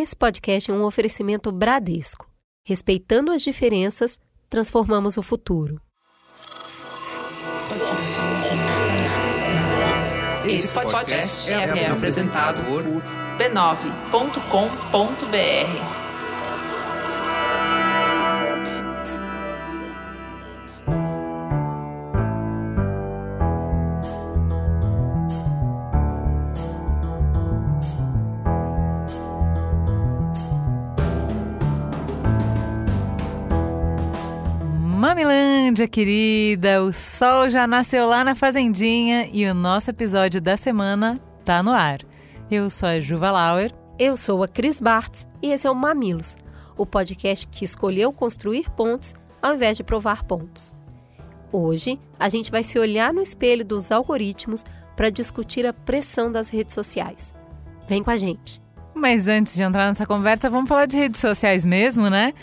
Esse podcast é um oferecimento Bradesco. Respeitando as diferenças, transformamos o futuro. Esse podcast é, apresentado por b9.com.br. Mamilândia querida, o sol já nasceu lá na fazendinha e o nosso episódio da semana tá no ar. Eu sou a Juva Lauer. Eu sou a Cris Bartz e esse é o Mamilos, o podcast que escolheu construir pontes ao invés de provar pontos. Hoje, a gente vai se olhar no espelho dos algoritmos para discutir a pressão das redes sociais. Vem com a gente! Mas antes de entrar nessa conversa, vamos falar de redes sociais mesmo, né?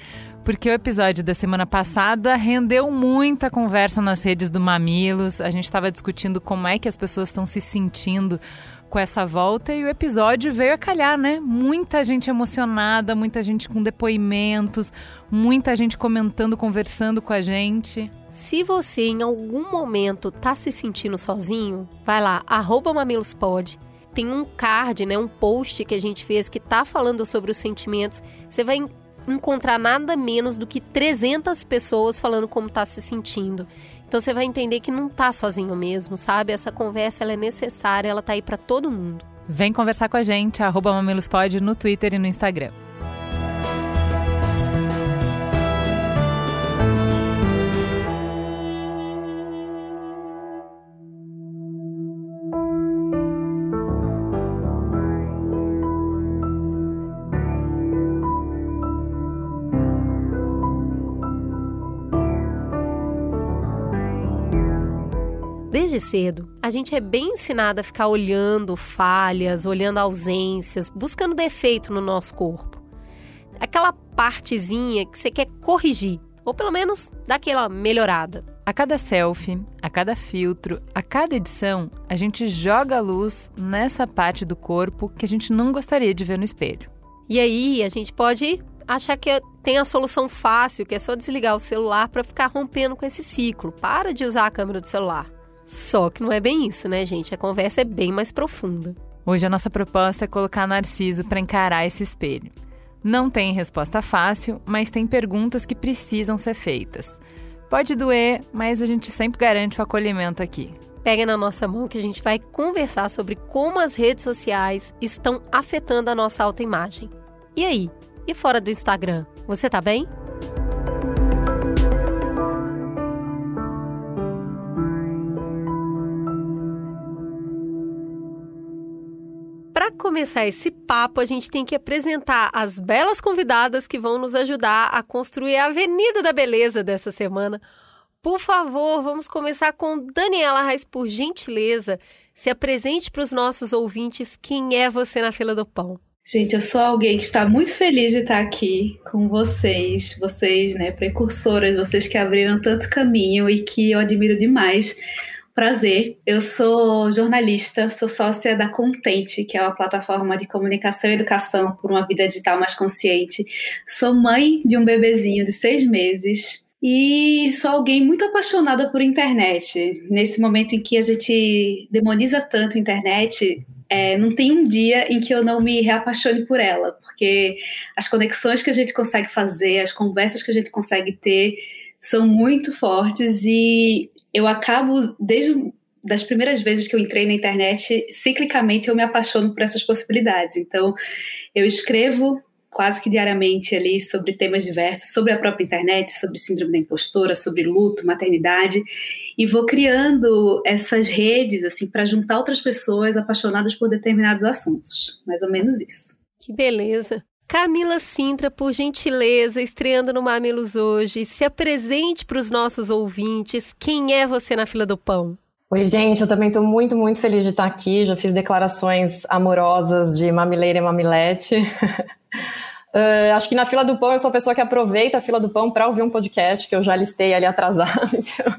Porque o episódio da semana passada rendeu muita conversa nas redes do Mamilos. A gente estava discutindo como é que as pessoas estão se sentindo com essa volta e o episódio veio a calhar, né? Muita gente emocionada, muita gente com depoimentos, muita gente comentando, conversando com a gente. Se você em algum momento tá se sentindo sozinho, vai lá, mamilospod. Tem um card, né, um post que a gente fez que tá falando sobre os sentimentos. Você vai encontrar nada menos do que 300 pessoas falando como tá se sentindo. Então você vai entender que não tá sozinho mesmo, sabe? Essa conversa é necessária, ela tá aí para todo mundo. Vem conversar com a gente, arroba Mamilospod no Twitter e no Instagram. Desde cedo, a gente é bem ensinado a ficar olhando falhas, olhando ausências, buscando defeito no nosso corpo. Aquela partezinha que você quer corrigir, ou pelo menos dar aquela melhorada. A cada selfie, a cada filtro, a cada edição, a gente joga a luz nessa parte do corpo que a gente não gostaria de ver no espelho. E aí a gente pode achar que tem a solução fácil, que é só desligar o celular para ficar rompendo com esse ciclo. Para de usar a câmera do celular. Só que não é bem isso, né, gente? A conversa é bem mais profunda. Hoje a nossa proposta é colocar Narciso para encarar esse espelho. Não tem resposta fácil, mas tem perguntas que precisam ser feitas. Pode doer, mas a gente sempre garante o acolhimento aqui. Pega na nossa mão que a gente vai conversar sobre como as redes sociais estão afetando a nossa autoimagem. E aí? E fora do Instagram? Você tá bem? Para começar esse papo, a gente tem que apresentar as belas convidadas que vão nos ajudar a construir a Avenida da Beleza dessa semana. Por favor, vamos começar com Daniela Reis, por gentileza. Se apresente para os nossos ouvintes quem é você na fila do pão. Gente, eu sou alguém que está muito feliz de estar aqui com vocês, vocês, né, precursoras, vocês que abriram tanto caminho e que eu admiro demais Prazer, eu sou jornalista, sou sócia da Contente, que é uma plataforma de comunicação e educação por uma vida digital mais consciente. Sou mãe de um bebezinho de seis meses e sou alguém muito apaixonada por internet. Nesse momento em que a gente demoniza tanto a internet, é, não tem um dia em que eu não me reapaixone por ela, porque as conexões que a gente consegue fazer, as conversas que a gente consegue ter são muito fortes e eu acabo, desde das primeiras vezes que eu entrei na internet, ciclicamente eu me apaixono por essas possibilidades. Então, eu escrevo quase que diariamente ali sobre temas diversos, sobre a própria internet, sobre síndrome da impostora, sobre luto, maternidade, e vou criando essas redes assim para juntar outras pessoas apaixonadas por determinados assuntos. Mais ou menos isso. Que beleza. Camila Sintra, por gentileza, estreando no Mamilos hoje, se apresente para os nossos ouvintes. Quem é você na fila do pão? Oi, gente, eu também estou muito, muito feliz de estar aqui. Já fiz declarações amorosas de mamileira e mamilete. uh, acho que na fila do pão eu sou a pessoa que aproveita a fila do pão para ouvir um podcast que eu já listei ali atrasado. Então...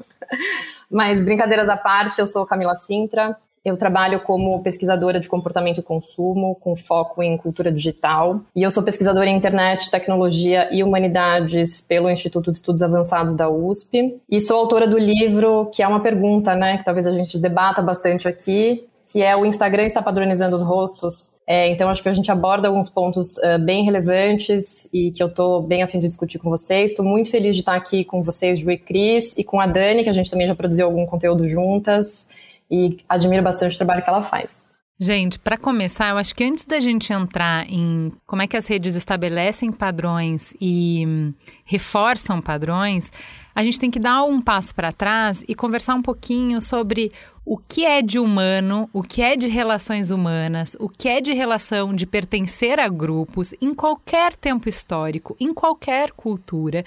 Mas brincadeiras à parte, eu sou Camila Sintra, Eu trabalho como pesquisadora de comportamento e consumo, com foco em cultura digital. E eu sou pesquisadora em internet, tecnologia e humanidades pelo Instituto de Estudos Avançados da USP. E sou autora do livro, que é uma pergunta, né, que talvez a gente debata bastante aqui, que é o Instagram está padronizando os rostos. É, então, acho que a gente aborda alguns pontos uh, bem relevantes e que eu estou bem a fim de discutir com vocês. Estou muito feliz de estar aqui com vocês, Ju e Cris, e com a Dani, que a gente também já produziu algum conteúdo juntas e admiro bastante o trabalho que ela faz. Gente, para começar, eu acho que antes da gente entrar em como é que as redes estabelecem padrões e hum, reforçam padrões, a gente tem que dar um passo para trás e conversar um pouquinho sobre o que é de humano, o que é de relações humanas, o que é de relação de pertencer a grupos em qualquer tempo histórico, em qualquer cultura,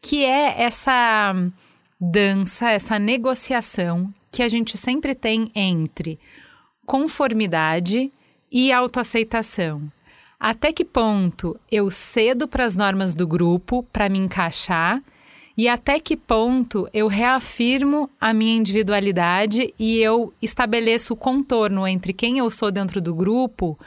que é essa hum, dança, essa negociação que a gente sempre tem entre conformidade e autoaceitação. Até que ponto eu cedo para as normas do grupo para me encaixar e até que ponto eu reafirmo a minha individualidade e eu estabeleço o contorno entre quem eu sou dentro do grupo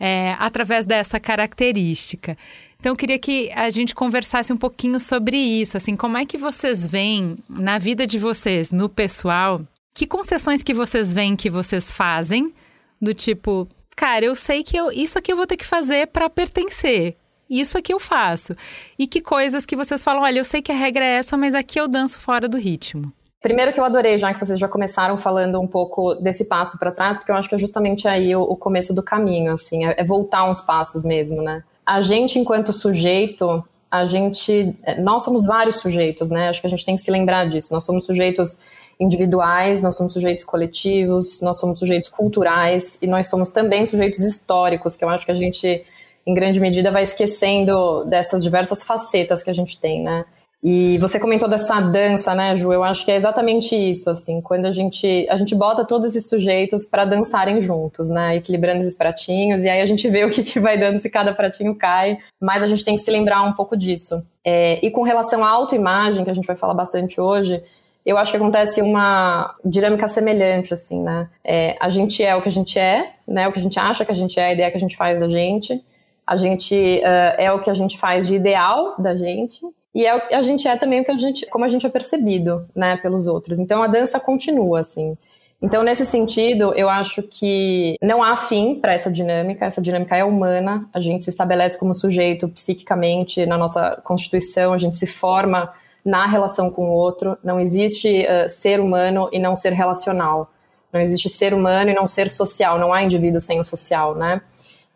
é, através dessa característica. Então, eu queria que a gente conversasse um pouquinho sobre isso, assim, como é que vocês veem na vida de vocês, no pessoal, que concessões que vocês veem que vocês fazem, do tipo, cara, eu sei que eu, isso aqui eu vou ter que fazer para pertencer. Isso aqui eu faço. E que coisas que vocês falam, olha, eu sei que a regra é essa, mas aqui eu danço fora do ritmo. Primeiro que eu adorei, já que vocês já começaram falando um pouco desse passo para trás, porque eu acho que é justamente aí o, o começo do caminho, assim, é, é voltar uns passos mesmo, né? A gente, enquanto sujeito, a gente, nós somos vários sujeitos, né? Acho que a gente tem que se lembrar disso. Nós somos sujeitos individuais, nós somos sujeitos coletivos, nós somos sujeitos culturais e nós somos também sujeitos históricos, que eu acho que a gente, em grande medida, vai esquecendo dessas diversas facetas que a gente tem, né? E você comentou dessa dança, né, Ju? Eu acho que é exatamente isso, assim, quando a gente a gente bota todos esses sujeitos para dançarem juntos, né, equilibrando esses pratinhos, e aí a gente vê o que, que vai dando se cada pratinho cai, mas a gente tem que se lembrar um pouco disso. É, e com relação à autoimagem, que a gente vai falar bastante hoje, eu acho que acontece uma dinâmica semelhante, assim, né? É, a gente é o que a gente é, né? O que a gente acha que a gente é, a ideia que a gente faz da gente. A gente uh, é o que a gente faz de ideal da gente. E é o que a gente é também o que a gente, como a gente é percebido, né, pelos outros. Então a dança continua, assim. Então, nesse sentido, eu acho que não há fim para essa dinâmica, essa dinâmica é humana, a gente se estabelece como sujeito psiquicamente na nossa constituição, a gente se forma na relação com o outro. Não existe uh, ser humano e não ser relacional. Não existe ser humano e não ser social. Não há indivíduo sem o social, né?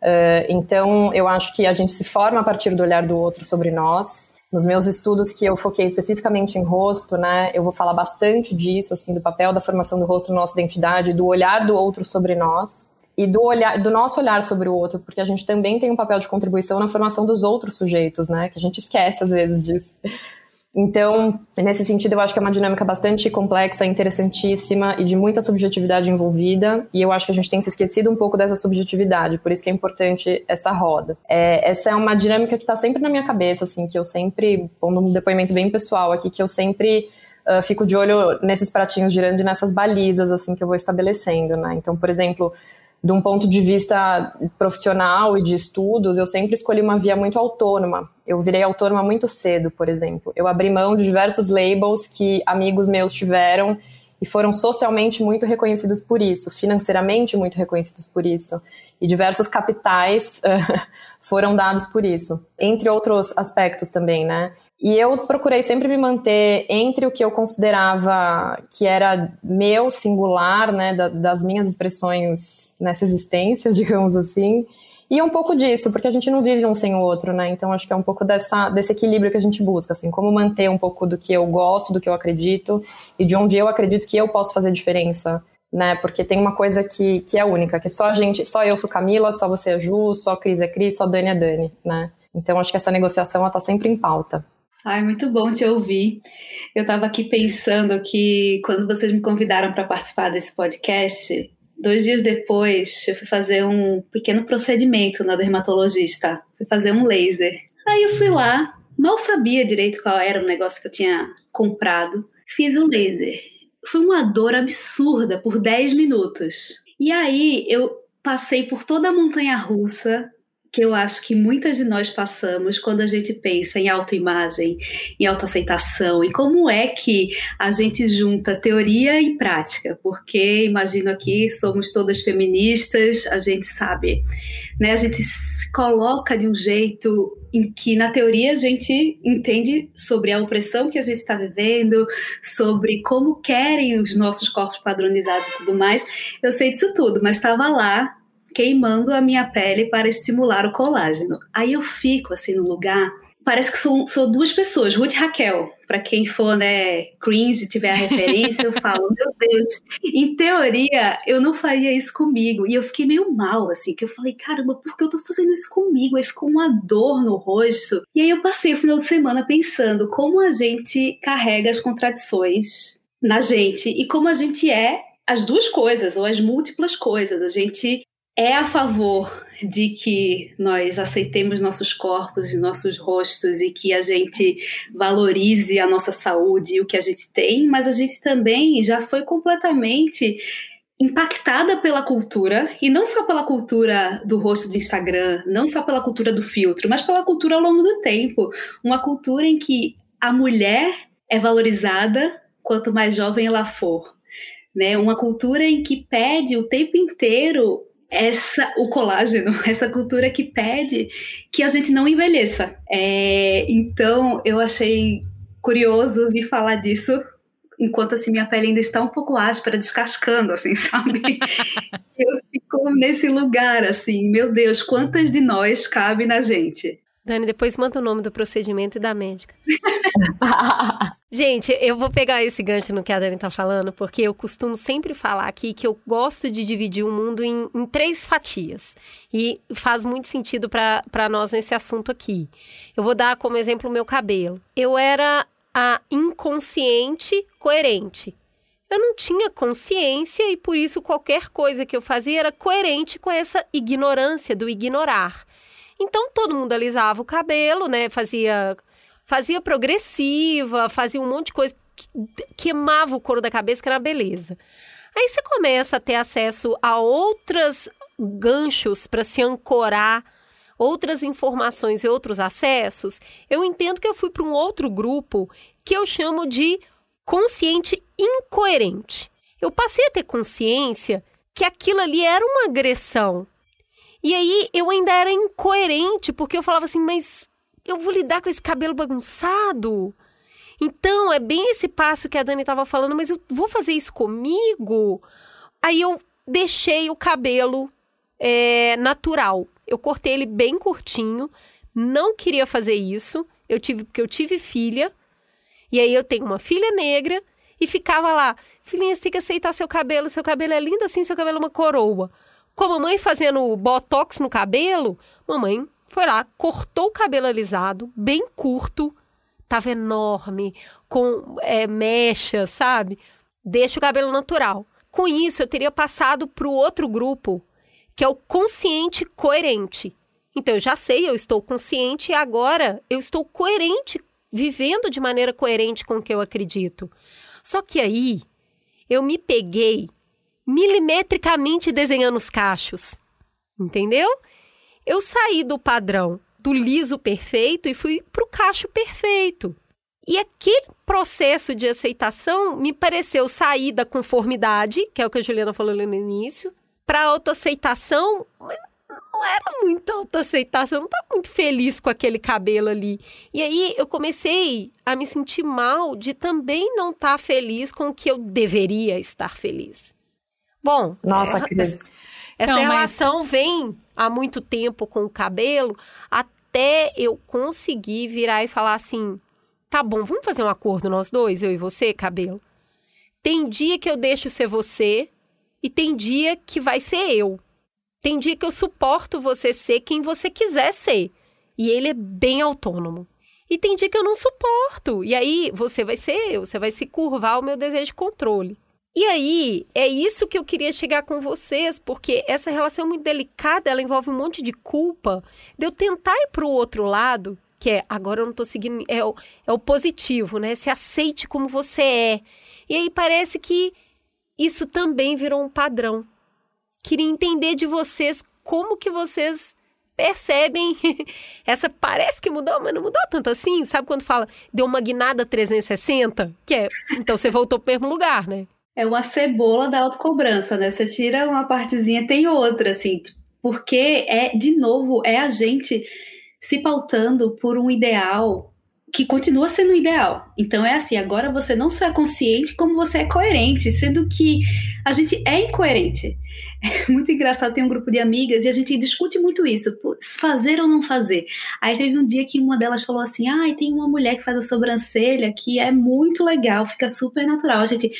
Uh, então, eu acho que a gente se forma a partir do olhar do outro sobre nós. Nos meus estudos que eu foquei especificamente em rosto, né, eu vou falar bastante disso, assim, do papel da formação do rosto na nossa identidade, do olhar do outro sobre nós e do olhar, do nosso olhar sobre o outro, porque a gente também tem um papel de contribuição na formação dos outros sujeitos, né, que a gente esquece às vezes disso. Então, nesse sentido, eu acho que é uma dinâmica bastante complexa, interessantíssima e de muita subjetividade envolvida. E eu acho que a gente tem se esquecido um pouco dessa subjetividade, por isso que é importante essa roda. É, essa é uma dinâmica que está sempre na minha cabeça, assim, que eu sempre, pondo um depoimento bem pessoal aqui, que eu sempre uh, fico de olho nesses pratinhos girando e nessas balizas, assim, que eu vou estabelecendo, né? Então, por exemplo, de um ponto de vista profissional e de estudos, eu sempre escolhi uma via muito autônoma. Eu virei autônoma muito cedo, por exemplo. Eu abri mão de diversos labels que amigos meus tiveram e foram socialmente muito reconhecidos por isso, financeiramente muito reconhecidos por isso. E diversos capitais foram dados por isso, entre outros aspectos também, né? E eu procurei sempre me manter entre o que eu considerava que era meu, singular, né, das minhas expressões nessa existência, digamos assim, e um pouco disso, porque a gente não vive um sem o outro, né? Então acho que é um pouco dessa, desse equilíbrio que a gente busca, assim, como manter um pouco do que eu gosto, do que eu acredito e de onde eu acredito que eu posso fazer diferença, né? Porque tem uma coisa que, que é única, que só a gente, só eu sou Camila, só você é Ju, só Cris é Cris, só Dani é Dani, né? Então acho que essa negociação ela tá sempre em pauta. Ai, muito bom te ouvir. Eu estava aqui pensando que quando vocês me convidaram para participar desse podcast, dois dias depois eu fui fazer um pequeno procedimento na dermatologista. Fui fazer um laser. Aí eu fui lá, mal sabia direito qual era o negócio que eu tinha comprado. Fiz o laser. foi uma dor absurda por 10 minutos. E aí eu passei por toda a montanha russa que eu acho que muitas de nós passamos quando a gente pensa em autoimagem, em autoaceitação e como é que a gente junta teoria e prática, porque imagino aqui somos todas feministas, a gente sabe, né? A gente se coloca de um jeito em que na teoria a gente entende sobre a opressão que a gente está vivendo, sobre como querem os nossos corpos padronizados e tudo mais. Eu sei disso tudo, mas estava lá queimando a minha pele para estimular o colágeno. Aí eu fico assim no lugar. Parece que sou, sou duas pessoas, Ruth e Raquel. Para quem for, né, cringe, tiver a referência, eu falo, meu Deus, em teoria eu não faria isso comigo. E eu fiquei meio mal, assim, que eu falei, caramba, por que eu tô fazendo isso comigo? Aí ficou uma dor no rosto. E aí eu passei o final de semana pensando como a gente carrega as contradições na gente e como a gente é as duas coisas, ou as múltiplas coisas. A gente é a favor de que nós aceitemos nossos corpos e nossos rostos e que a gente valorize a nossa saúde e o que a gente tem, mas a gente também já foi completamente impactada pela cultura, e não só pela cultura do rosto de Instagram, não só pela cultura do filtro, mas pela cultura ao longo do tempo. Uma cultura em que a mulher é valorizada quanto mais jovem ela for. Né? Uma cultura em que pede o tempo inteiro essa o colágeno, essa cultura que pede que a gente não envelheça. É, então eu achei curioso vir falar disso enquanto assim minha pele ainda está um pouco áspera, descascando, assim, sabe? eu fico nesse lugar, assim, meu Deus, quantas de nós cabe na gente? Dani, depois manda o nome do procedimento e da médica. Gente, eu vou pegar esse gancho no que a Dani tá falando, porque eu costumo sempre falar aqui que eu gosto de dividir o mundo em, em três fatias. E faz muito sentido para nós nesse assunto aqui. Eu vou dar como exemplo o meu cabelo. Eu era a inconsciente coerente. Eu não tinha consciência e por isso qualquer coisa que eu fazia era coerente com essa ignorância do ignorar. Então todo mundo alisava o cabelo, né? Fazia fazia progressiva, fazia um monte de coisa, queimava o couro da cabeça, que era beleza. Aí você começa a ter acesso a outros ganchos para se ancorar, outras informações e outros acessos. Eu entendo que eu fui para um outro grupo que eu chamo de consciente incoerente. Eu passei a ter consciência que aquilo ali era uma agressão. E aí eu ainda era incoerente, porque eu falava assim, mas eu vou lidar com esse cabelo bagunçado? Então, é bem esse passo que a Dani estava falando, mas eu vou fazer isso comigo? Aí eu deixei o cabelo é, natural. Eu cortei ele bem curtinho, não queria fazer isso. Eu tive, porque eu tive filha, e aí eu tenho uma filha negra, e ficava lá, filhinha, você tem que aceitar seu cabelo, seu cabelo é lindo assim, seu cabelo é uma coroa. Com a mamãe fazendo botox no cabelo, mamãe foi lá, cortou o cabelo alisado, bem curto, tava enorme, com é, mecha, sabe? Deixa o cabelo natural. Com isso, eu teria passado para o outro grupo, que é o consciente coerente. Então, eu já sei, eu estou consciente e agora eu estou coerente, vivendo de maneira coerente com o que eu acredito. Só que aí, eu me peguei milimetricamente desenhando os cachos. Entendeu? Eu saí do padrão do liso perfeito e fui para o cacho perfeito. E aquele processo de aceitação me pareceu sair da conformidade, que é o que a Juliana falou no início, para autoaceitação, não era muito autoaceitação, não estava muito feliz com aquele cabelo ali. E aí eu comecei a me sentir mal de também não estar tá feliz com o que eu deveria estar feliz. Bom, nossa, é, Cris. Essa então, relação mas... vem há muito tempo com o cabelo, até eu conseguir virar e falar assim: tá bom, vamos fazer um acordo nós dois, eu e você, cabelo. Tem dia que eu deixo ser você e tem dia que vai ser eu. Tem dia que eu suporto você ser quem você quiser ser. E ele é bem autônomo. E tem dia que eu não suporto. E aí você vai ser eu, você vai se curvar ao meu desejo de controle. E aí, é isso que eu queria chegar com vocês, porque essa relação é muito delicada, ela envolve um monte de culpa, de eu tentar ir para o outro lado que é agora eu não tô seguindo. É o, é o positivo, né? Se aceite como você é. E aí parece que isso também virou um padrão. Queria entender de vocês como que vocês percebem essa parece que mudou, mas não mudou tanto assim. Sabe quando fala deu uma guinada 360? Que é, então você voltou para o mesmo lugar, né? É uma cebola da autocobrança, né? Você tira uma partezinha, tem outra, assim, porque é, de novo, é a gente se pautando por um ideal que continua sendo ideal. Então é assim, agora você não só é consciente, como você é coerente, sendo que a gente é incoerente. É muito engraçado, tem um grupo de amigas e a gente discute muito isso, fazer ou não fazer. Aí teve um dia que uma delas falou assim: "Ah, tem uma mulher que faz a sobrancelha que é muito legal, fica super natural". A gente,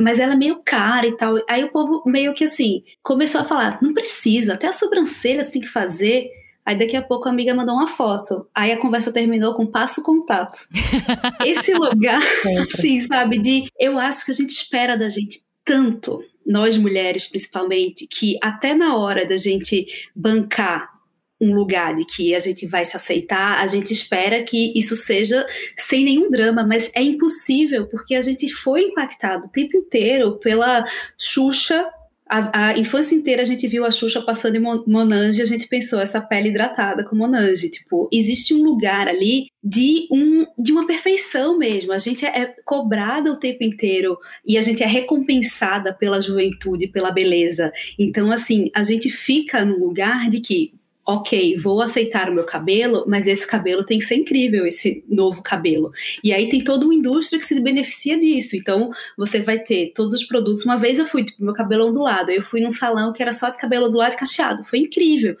mas ela é meio cara e tal. Aí o povo meio que assim, começou a falar: "Não precisa, até a sobrancelha você tem que fazer". Aí daqui a pouco a amiga mandou uma foto. Aí a conversa terminou com passo contato. Esse lugar, sim, sabe, de eu acho que a gente espera da gente tanto, nós mulheres principalmente, que até na hora da gente bancar um lugar de que a gente vai se aceitar, a gente espera que isso seja sem nenhum drama, mas é impossível porque a gente foi impactado o tempo inteiro pela Xuxa a, a, infância inteira a gente viu a Xuxa passando em Monange e a gente pensou essa pele hidratada com Monange. Tipo, existe um lugar ali de, um, de uma perfeição mesmo. A gente é, é cobrada o tempo inteiro e a gente é recompensada pela juventude, pela beleza. Então, assim, a gente fica no lugar de que ok, vou aceitar o meu cabelo, mas esse cabelo tem que ser incrível, esse novo cabelo. E aí tem toda uma indústria que se beneficia disso. Então, você vai ter todos os produtos. Uma vez eu fui, tipo, meu cabelo ondulado, eu fui num salão que era só de cabelo ondulado e cacheado. Foi incrível.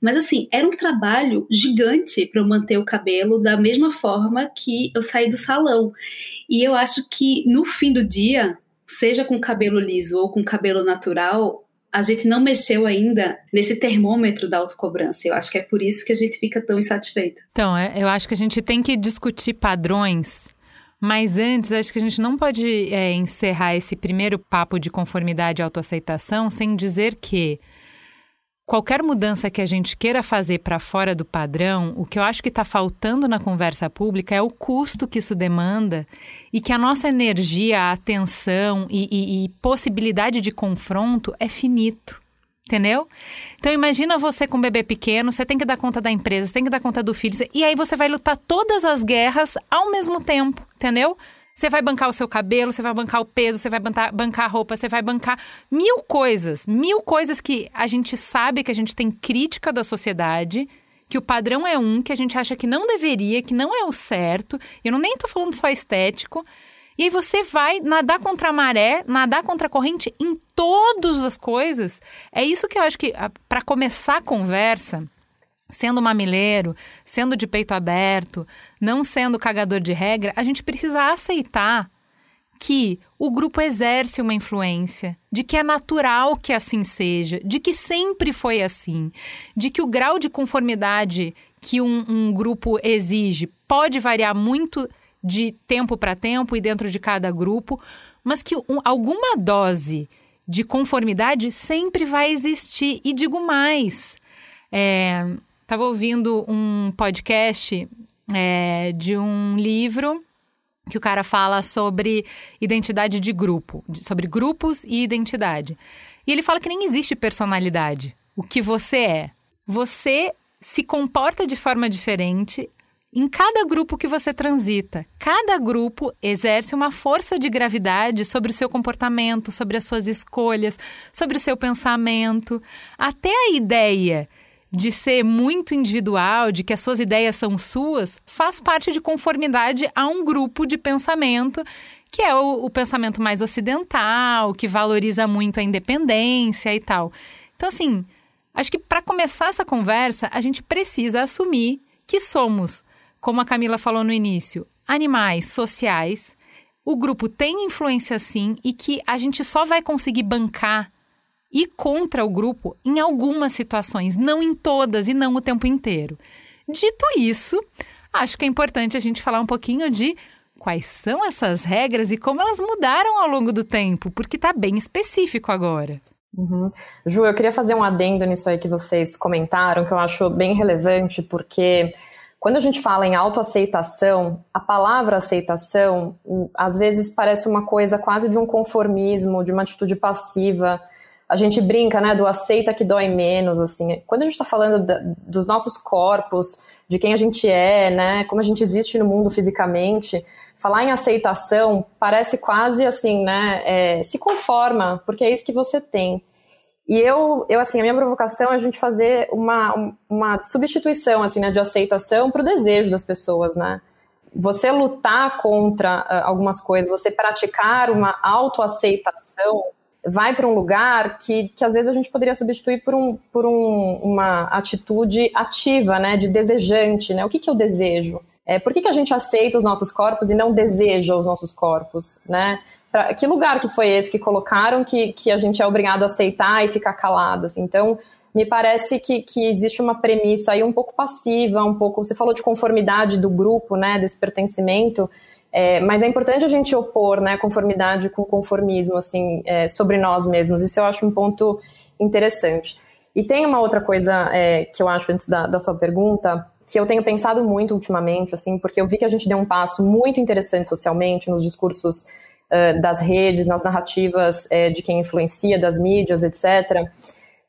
Mas assim, era um trabalho gigante para eu manter o cabelo da mesma forma que eu saí do salão. E eu acho que no fim do dia, seja com cabelo liso ou com cabelo natural, a gente não mexeu ainda nesse termômetro da autocobrança. Eu acho que é por isso que a gente fica tão insatisfeita. Então, é, eu acho que a gente tem que discutir padrões. Mas antes, acho que a gente não pode é, encerrar esse primeiro papo de conformidade e autoaceitação sem dizer que qualquer mudança que a gente queira fazer para fora do padrão, o que eu acho que está faltando na conversa pública é o custo que isso demanda e que a nossa energia, atenção e, e, e possibilidade de confronto é finito. Entendeu? Então imagina você com um bebê pequeno, você tem que dar conta da empresa, você tem que dar conta do filho, e aí você vai lutar todas as guerras ao mesmo tempo, entendeu? Você vai bancar o seu cabelo, você vai bancar o peso, você vai bancar a roupa, você vai bancar mil coisas, mil coisas que a gente sabe que a gente tem crítica da sociedade, que o padrão é um, que a gente acha que não deveria, que não é o certo. Eu não nem tô falando só estético. E aí você vai nadar contra a maré, nadar contra a corrente em todas as coisas. É isso que eu acho que, para começar a conversa, sendo mamileiro, sendo de peito aberto, não sendo cagador de regra, a gente precisa aceitar que o grupo exerce uma influência, de que é natural que assim seja, de que sempre foi assim, de que o grau de conformidade que um, um grupo exige pode variar muito de tempo para tempo e dentro de cada grupo, mas que um, alguma dose de conformidade sempre vai existir. E digo mais. É, Estava ouvindo um podcast é, de um livro que o cara fala sobre identidade de grupo, sobre grupos e identidade. E ele fala que nem existe personalidade. O que você é. Você se comporta de forma diferente em cada grupo que você transita. Cada grupo exerce uma força de gravidade sobre o seu comportamento, sobre as suas escolhas, sobre o seu pensamento. Até a ideia de ser muito individual, de que as suas ideias são suas, faz parte de conformidade a um grupo de pensamento que é o, o pensamento mais ocidental, que valoriza muito a independência e tal. Então, assim, acho que para começar essa conversa, a gente precisa assumir que somos, como a Camila falou no início, animais sociais. O grupo tem influência sim e que a gente só vai conseguir bancar e contra o grupo em algumas situações, não em todas e não o tempo inteiro. Dito isso, acho que é importante a gente falar um pouquinho de quais são essas regras e como elas mudaram ao longo do tempo, porque está bem específico agora. Uhum. Ju, eu queria fazer um adendo nisso aí que vocês comentaram, que eu acho bem relevante, porque Quando a gente fala em autoaceitação, a palavra aceitação hum, às vezes parece uma coisa quase de um conformismo, de uma atitude passiva. A gente brinca, né, do aceita que dói menos, assim. Quando a gente está falando da, dos nossos corpos, de quem a gente é, né, como a gente existe no mundo fisicamente, falar em aceitação parece quase assim, né, é, se conforma, porque é isso que você tem. E eu, eu, assim, a minha provocação é a gente fazer uma, uma substituição, assim, né, de aceitação para o desejo das pessoas, né? Você lutar contra uh, algumas coisas, você praticar uma autoaceitação, vai para um lugar que, que às vezes a gente poderia substituir por, um, por um, uma atitude ativa, né, de desejante, né? O que, que eu desejo? É, por que, que a gente aceita os nossos corpos e não deseja os nossos corpos, né? Pra, que lugar que foi esse que colocaram que, que a gente é obrigado a aceitar e ficar calado? Assim? Então, me parece que, que existe uma premissa aí um pouco passiva, um pouco. Você falou de conformidade do grupo, né, desse pertencimento, é, mas é importante a gente opor, né, conformidade com conformismo, assim, é, sobre nós mesmos. Isso eu acho um ponto interessante. E tem uma outra coisa é, que eu acho antes da, da sua pergunta, que eu tenho pensado muito ultimamente, assim, porque eu vi que a gente deu um passo muito interessante socialmente nos discursos das redes, nas narrativas uh, de quem influencia, das mídias, etc.,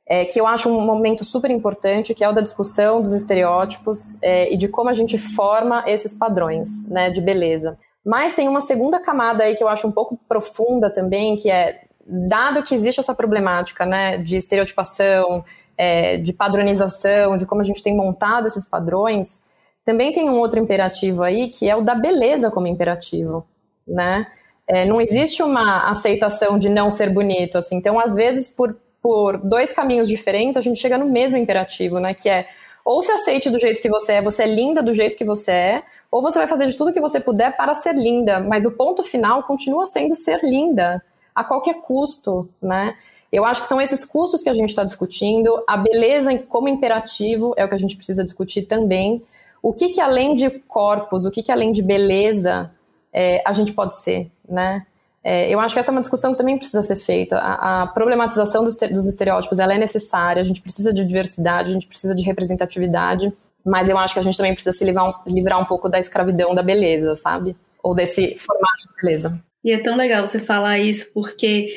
é, que eu acho um momento super importante, que é o da discussão dos estereótipos é, e de como a gente forma esses padrões né, de beleza. Mas tem uma segunda camada aí que eu acho um pouco profunda também, que é, dado que existe essa problemática né, de estereotipação, é, de padronização, de como a gente tem montado esses padrões, também tem um outro imperativo aí, que é o da beleza como imperativo, né? É, não existe uma aceitação de não ser bonito, assim. Então, às vezes, por, por dois caminhos diferentes, a gente chega no mesmo imperativo, né? Que é ou se aceite do jeito que você é, você é linda do jeito que você é, ou você vai fazer de tudo que você puder para ser linda, mas o ponto final continua sendo ser linda, a qualquer custo, né? Eu acho que são esses custos que a gente está discutindo, a beleza como imperativo é o que a gente precisa discutir também. O que, que além de corpos, o que, que além de beleza é, a gente pode ser, né? É, eu acho que essa é uma discussão que também precisa ser feita. A, a problematização dos, dos, estereótipos ela é necessária, a gente precisa de diversidade, a gente precisa de representatividade, mas eu acho que a gente também precisa se livrar um, livrar um pouco da escravidão da beleza, sabe? Ou desse formato de beleza. E é tão legal você falar isso, porque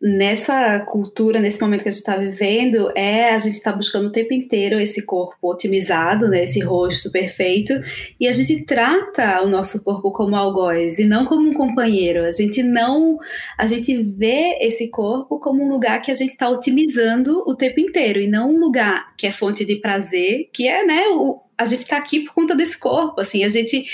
nessa cultura, nesse momento que a gente está vivendo, é a gente está buscando o tempo inteiro esse corpo otimizado, né, esse rosto perfeito, e a gente trata o nosso corpo como algoz e não como um companheiro. A gente não, a gente vê esse corpo como um lugar que a gente está otimizando o tempo inteiro e não um lugar que é fonte de prazer, que é, né, o, a gente está aqui por conta desse corpo, assim, a gente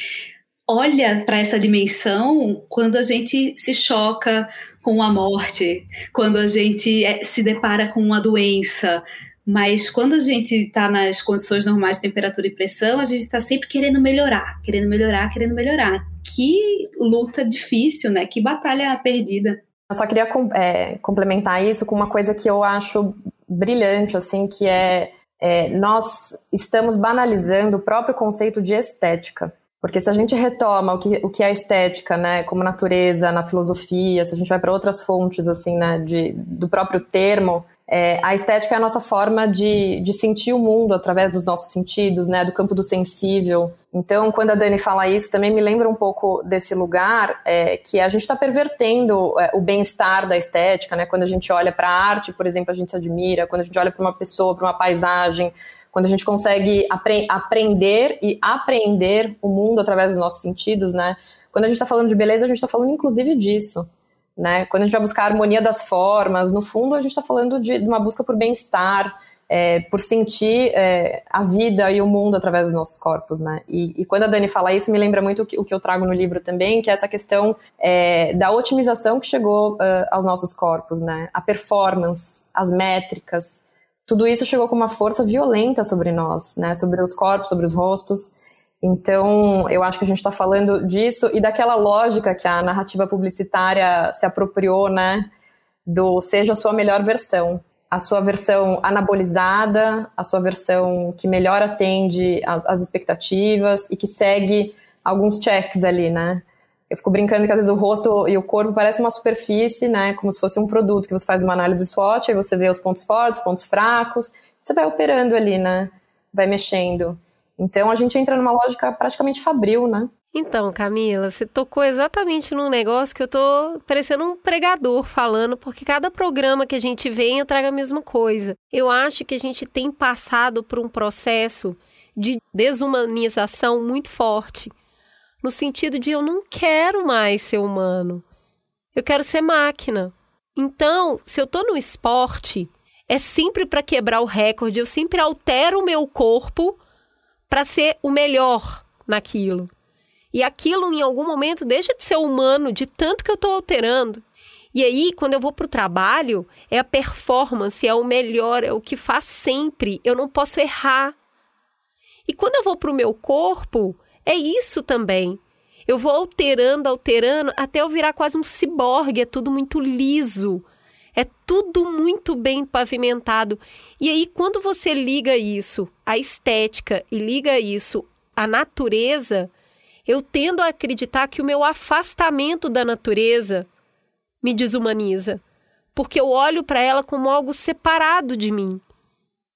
olha para essa dimensão quando a gente se choca com a morte, quando a gente é, se depara com uma doença. Mas quando a gente está nas condições normais de temperatura e pressão, a gente está sempre querendo melhorar, querendo melhorar, querendo melhorar. Que luta difícil, né? Que batalha perdida. Eu só queria é, complementar isso com uma coisa que eu acho brilhante, assim, que é, é nós estamos banalizando o próprio conceito de estética. Porque se a gente retoma o que, o que é estética, né, como natureza, na filosofia, se a gente vai para outras fontes, assim, né, de, do próprio termo, é, a estética é a nossa forma de, de sentir o mundo através dos nossos sentidos, né, do campo do sensível. Então, quando a Dani fala isso, também me lembra um pouco desse lugar é, que a gente está pervertendo é, o bem-estar da estética, né, quando a gente olha para a arte, por exemplo, a gente se admira, quando a gente olha para uma pessoa, para uma paisagem, quando a gente consegue apre aprender e apreender o mundo através dos nossos sentidos, né? Quando a gente está falando de beleza, a gente está falando inclusive disso, né? Quando a gente vai buscar a harmonia das formas, no fundo a gente está falando de, de, uma busca por bem-estar, é, por sentir é, a vida e o mundo através dos nossos corpos, né? E, e, quando a Dani fala isso, me lembra muito o que, o que eu trago no livro também, que é essa questão é, da otimização que chegou uh, aos nossos corpos, né? A performance, as métricas, tudo isso chegou com uma força violenta sobre nós, né? Sobre os corpos, sobre os rostos. Então, eu acho que a gente está falando disso e daquela lógica que a narrativa publicitária se apropriou, né? Do seja a sua melhor versão. A sua versão anabolizada, a sua versão que melhor atende às, expectativas e que segue alguns checks ali, né? Eu fico brincando que às vezes o rosto e o corpo parecem uma superfície, né? Como se fosse um produto que você faz uma análise SWOT, aí você vê os pontos fortes, pontos fracos, você vai operando ali, né? Vai mexendo. Então a gente entra numa lógica praticamente fabril, né? Então, Camila, você tocou exatamente num negócio que eu tô parecendo um pregador falando, porque cada programa que a gente vem eu trago a mesma coisa. Eu acho que a gente tem passado por um processo de desumanização muito forte, no sentido de eu não quero mais ser humano. Eu quero ser máquina. Então, se eu tô no esporte, é sempre para quebrar o recorde, eu sempre altero o meu corpo para ser o melhor naquilo. E aquilo, em algum momento, deixa de ser humano, de tanto que eu estou alterando. E aí, quando eu vou para o trabalho, é a performance, é o melhor, é o que faz sempre. Eu não posso errar. E quando eu vou para o meu corpo, é isso também. Eu vou alterando, alterando, até eu virar quase um ciborgue, é tudo muito liso. É tudo muito bem pavimentado. E aí, quando você liga isso à estética e liga isso à natureza, eu tendo a acreditar que o meu afastamento da natureza me desumaniza, porque eu olho para ela como algo separado de mim.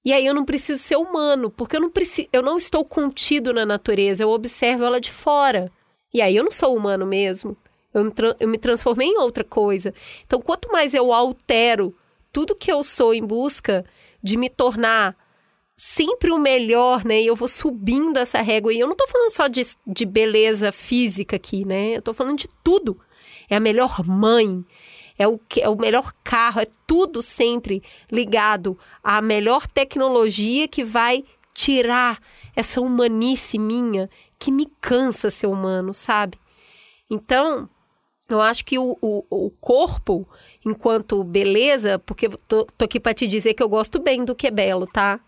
E aí eu não preciso ser humano, porque eu não preciso, eu não estou contido na natureza, eu observo ela de fora. E aí eu não sou humano mesmo. Eu me, eu me transformei em outra coisa. Então, quanto mais eu altero tudo que eu sou em busca de me tornar sempre o melhor, né? E eu vou subindo essa régua. E eu não tô falando só de, de beleza física aqui, né? Eu tô falando de tudo. É a melhor mãe, é o, é o melhor carro, é tudo sempre ligado à melhor tecnologia que vai tirar essa humanice minha que me cansa ser humano, sabe? Então, eu acho que o, o, o corpo, enquanto beleza, porque tô, tô aqui para te dizer que eu gosto bem do que é belo, tá?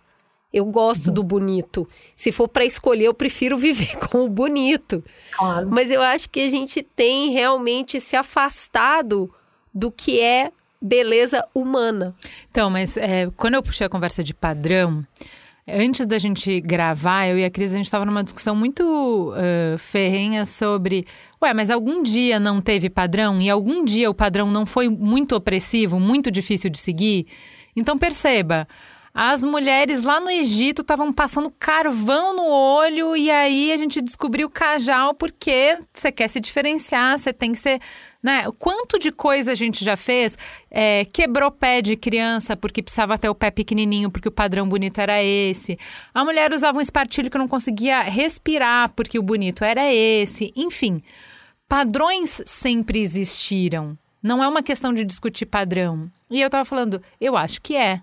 Eu gosto uhum. do bonito. Se for para escolher, eu prefiro viver com o bonito. Claro. Mas eu acho que a gente tem realmente se afastado do que é beleza humana. Então, mas é, quando eu puxei a conversa de padrão, antes da gente gravar, eu e a Cris, a gente estava numa discussão muito uh, ferrenha sobre. Ué, mas algum dia não teve padrão? E algum dia o padrão não foi muito opressivo, muito difícil de seguir? Então perceba. As mulheres lá no Egito estavam passando carvão no olho e aí a gente descobriu o cajal porque você quer se diferenciar, você tem que ser. Né? Quanto de coisa a gente já fez? É, quebrou pé de criança porque precisava ter o pé pequenininho, porque o padrão bonito era esse. A mulher usava um espartilho que não conseguia respirar porque o bonito era esse. Enfim, padrões sempre existiram. Não é uma questão de discutir padrão. E eu tava falando, eu acho que é.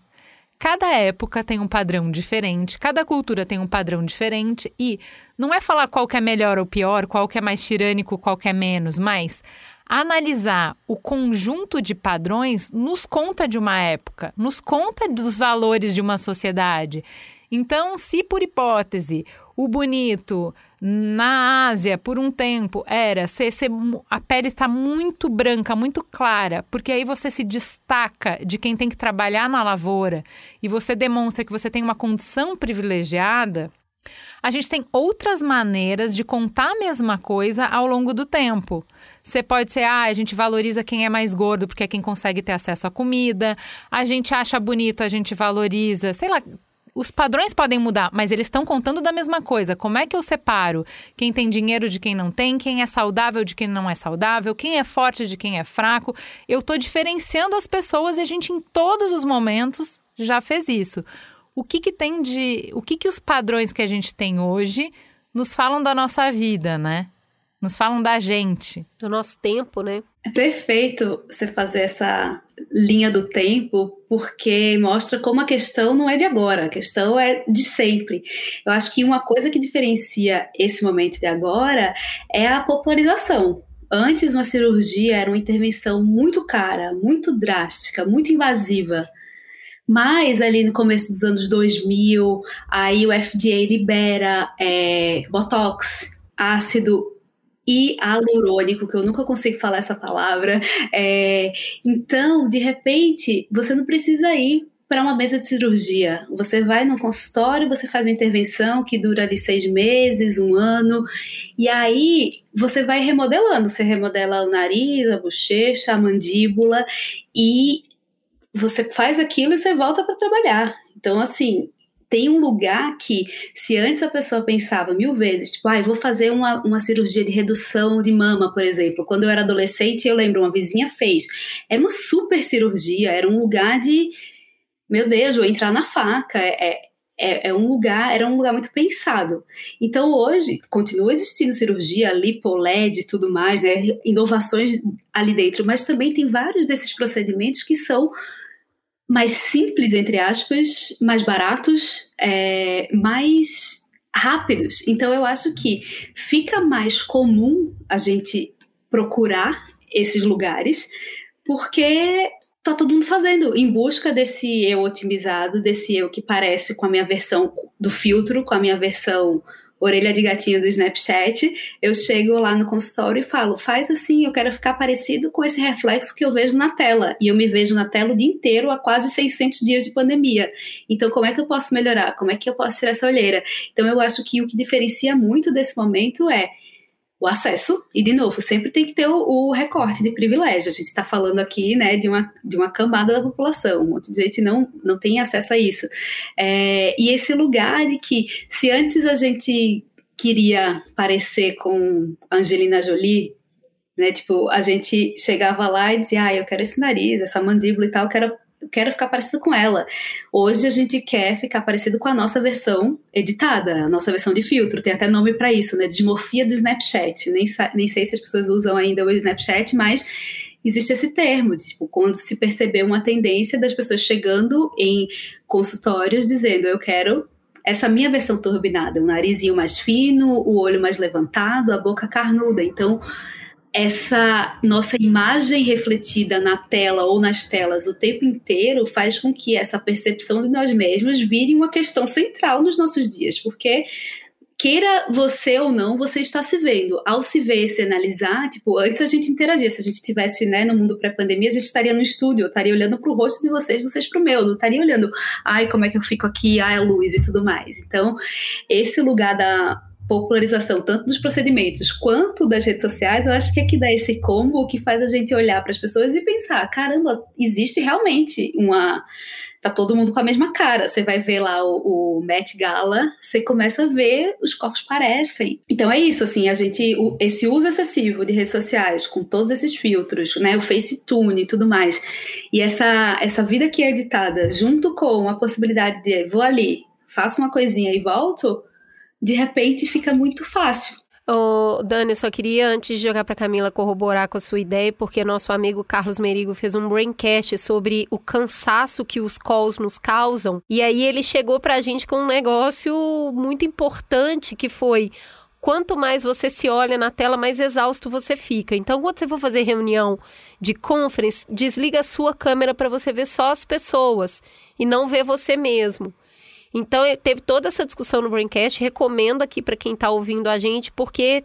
Cada época tem um padrão diferente, cada cultura tem um padrão diferente e não é falar qual que é melhor ou pior, qual que é mais tirânico, qual que é menos, mas analisar o conjunto de padrões nos conta de uma época, nos conta dos valores de uma sociedade. Então, se por hipótese o bonito na Ásia, por um tempo, era ser, ser a pele está muito branca, muito clara, porque aí você se destaca de quem tem que trabalhar na lavoura e você demonstra que você tem uma condição privilegiada. A gente tem outras maneiras de contar a mesma coisa ao longo do tempo. Você pode ser, ah, a gente valoriza quem é mais gordo porque é quem consegue ter acesso à comida. A gente acha bonito, a gente valoriza, sei lá, os padrões podem mudar, mas eles estão contando da mesma coisa. Como é que eu separo quem tem dinheiro de quem não tem, quem é saudável de quem não é saudável, quem é forte de quem é fraco? Eu estou diferenciando as pessoas e a gente, em todos os momentos, já fez isso. O que, que tem de. O que, que os padrões que a gente tem hoje nos falam da nossa vida, né? Nos falam da gente. Do nosso tempo, né? É perfeito você fazer essa linha do tempo, porque mostra como a questão não é de agora, a questão é de sempre. Eu acho que uma coisa que diferencia esse momento de agora é a popularização. Antes, uma cirurgia era uma intervenção muito cara, muito drástica, muito invasiva. Mas ali no começo dos anos 2000, aí o FDA libera é, Botox, ácido hialurônico, que eu nunca consigo falar essa palavra. É, então, de repente, você não precisa ir para uma mesa de cirurgia. Você vai no consultório, você faz uma intervenção que dura ali seis meses, um ano, e aí você vai remodelando. Você remodela o nariz, a bochecha, a mandíbula, e você faz aquilo e você volta para trabalhar. Então, assim, tem um lugar que, se antes a pessoa pensava mil vezes, tipo, ah, vou fazer uma, uma cirurgia de redução de mama, por exemplo. Quando eu era adolescente, eu lembro, uma vizinha fez. Era uma super cirurgia, era um lugar de, meu Deus, vou entrar na faca. É, é, é, um lugar, era um lugar muito pensado. Então hoje continua existindo cirurgia, lipoled e tudo mais, né, inovações ali dentro, mas também tem vários desses procedimentos que são mais simples, entre aspas, mais baratos, é, mais rápidos. Então eu acho que fica mais comum a gente procurar esses lugares, porque tá todo mundo fazendo, em busca desse eu otimizado, desse eu que parece com a minha versão do filtro, com a minha versão orelha de gatinho do Snapchat, eu chego lá no consultório e falo, faz assim, eu quero ficar parecido com esse reflexo que eu vejo na tela. E eu me vejo na tela o dia inteiro há quase 600 dias de pandemia. Então, como é que eu posso melhorar? Como é que eu posso tirar essa olheira? Então, eu acho que o que diferencia muito desse momento é o acesso, e de novo, sempre tem que ter o, o recorte de privilégio. A gente está falando aqui né, de, uma, de uma camada da população, um monte de gente não, não tem acesso a isso. É, e esse lugar de que, se antes a gente queria parecer com Angelina Jolie, né, tipo, a gente chegava lá e dizia, ah, eu quero esse nariz, essa mandíbula e tal, eu quero eu quero ficar parecido com ela. Hoje a gente quer ficar parecido com a nossa versão editada, a nossa versão de filtro. Tem até nome para isso, né? Dismorfia do Snapchat. Nem, nem sei se as pessoas usam ainda o Snapchat, mas existe esse termo, tipo, quando se percebeu uma tendência das pessoas chegando em consultórios dizendo eu quero essa minha versão turbinada, o narizinho mais fino, o olho mais levantado, a boca carnuda. Então, essa nossa imagem refletida na tela ou nas telas o tempo inteiro faz com que essa percepção de nós mesmos vire uma questão central nos nossos dias, porque queira você ou não, você está se vendo. Ao se ver e se analisar, tipo, antes a gente interagia, se a gente estivesse né, no mundo pré-pandemia, a gente estaria no estúdio, eu estaria olhando para o rosto de vocês, vocês para o meu, não estaria olhando, ai, como é que eu fico aqui, ai, a luz e tudo mais. Então, esse lugar da popularização tanto dos procedimentos quanto das redes sociais, eu acho que é que dá esse combo que faz a gente olhar para as pessoas e pensar, caramba, existe realmente uma tá todo mundo com a mesma cara. Você vai ver lá o, o Met Gala, você começa a ver os corpos parecem. Então é isso, assim, a gente o, esse uso excessivo de redes sociais com todos esses filtros, né, o FaceTune e tudo mais. E essa essa vida que é editada junto com a possibilidade de vou ali, faço uma coisinha e volto, de repente fica muito fácil. Ô, Dani, só queria, antes de jogar para Camila, corroborar com a sua ideia, porque nosso amigo Carlos Merigo fez um braincast sobre o cansaço que os calls nos causam. E aí ele chegou para a gente com um negócio muito importante que foi quanto mais você se olha na tela, mais exausto você fica. Então, quando você for fazer reunião de conference, desliga a sua câmera para você ver só as pessoas e não ver você mesmo. Então, teve toda essa discussão no Braincast. Recomendo aqui para quem está ouvindo a gente, porque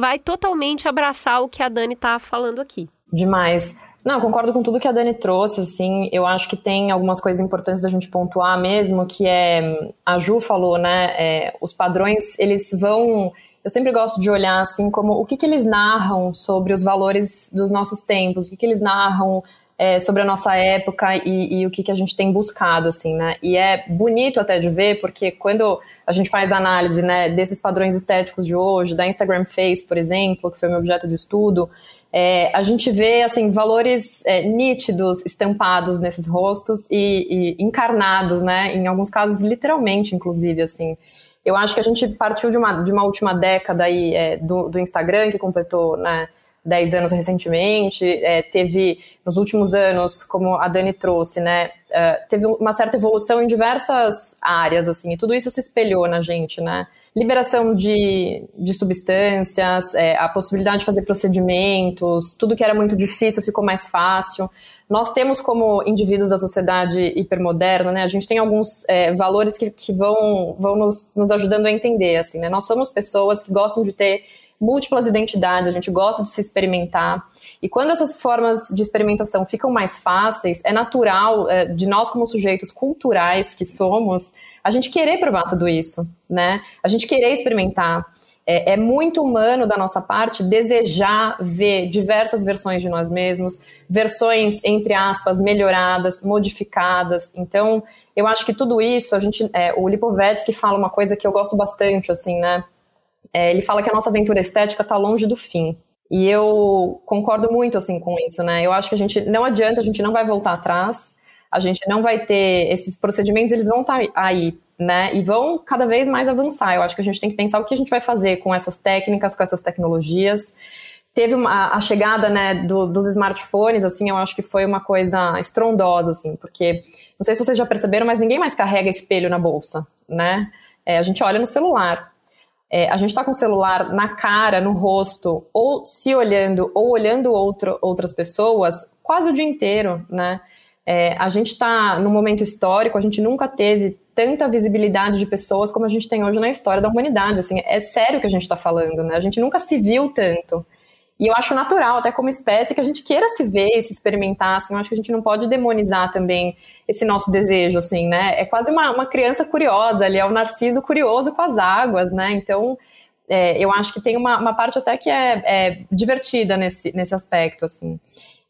vai totalmente abraçar o que a Dani está falando aqui. Demais. Não, concordo com tudo que a Dani trouxe, assim, eu acho que tem algumas coisas importantes da gente pontuar mesmo, que é, a Ju falou, né, é, os padrões, eles vão, eu sempre gosto de olhar, assim, como o que que eles narram sobre os valores dos nossos tempos, o que que eles narram é, sobre a nossa época e, e, o que, que a gente tem buscado, assim, né? E é bonito até de ver, porque quando a gente faz análise, né, desses padrões estéticos de hoje, da Instagram Face, por exemplo, que foi meu objeto de estudo, é, a gente vê, assim, valores é, nítidos estampados nesses rostos e, e encarnados, né? Em alguns casos, literalmente, inclusive, assim. Eu acho que a gente partiu de uma, de uma última década aí, é, do, do Instagram, que completou, né? 10 anos recentemente, é, teve nos últimos anos, como a Dani trouxe, né, uh, teve uma certa evolução em diversas áreas, assim, e tudo isso se espelhou na gente, né, liberação de, de substâncias, é, a possibilidade de fazer procedimentos, tudo que era muito difícil ficou mais fácil. Nós temos como indivíduos da sociedade hipermoderna, né, a gente tem alguns é, valores que, que vão, vão nos, nos ajudando a entender, assim, né, nós somos pessoas que gostam de ter múltiplas identidades, a gente gosta de se experimentar. E quando essas formas de experimentação ficam mais fáceis, é natural é, de nós, como sujeitos culturais que somos, a gente querer provar tudo isso, né? A gente querer experimentar. É, é, muito humano da nossa parte desejar ver diversas versões de nós mesmos, versões, entre aspas, melhoradas, modificadas. Então, eu acho que tudo isso, a gente, é, o Lipovetsky fala uma coisa que eu gosto bastante, assim, né? É, ele fala que a nossa aventura estética está longe do fim. E eu concordo muito, assim, com isso, né? Eu acho que a gente, não adianta, a gente não vai voltar atrás, a gente não vai ter, esses procedimentos, eles vão estar tá aí né? E vão cada vez mais avançar. Eu acho que a gente tem que pensar o que a gente vai fazer com essas técnicas, com essas tecnologias. Teve uma, a chegada né, do, dos smartphones, assim, eu acho que foi uma coisa estrondosa, assim, porque não sei se vocês já perceberam, mas ninguém mais carrega espelho na bolsa, né? É, a gente olha no celular. É, a gente está com o celular na cara, no rosto, ou se olhando, ou olhando outro, outras pessoas, quase o dia inteiro, né? É, a gente está num momento histórico, a gente nunca teve tanta visibilidade de pessoas como a gente tem hoje na história da humanidade. Assim, é sério que a gente está falando, né? A gente nunca se viu tanto. E eu acho natural, até como espécie, que a gente queira se ver se experimentar, assim, eu acho que a gente não pode demonizar também esse nosso desejo, assim, né? É quase uma, uma criança curiosa ali, é o narciso curioso com as águas, né? Então, é, eu acho que tem uma, uma parte até que é, é divertida nesse, nesse aspecto, assim.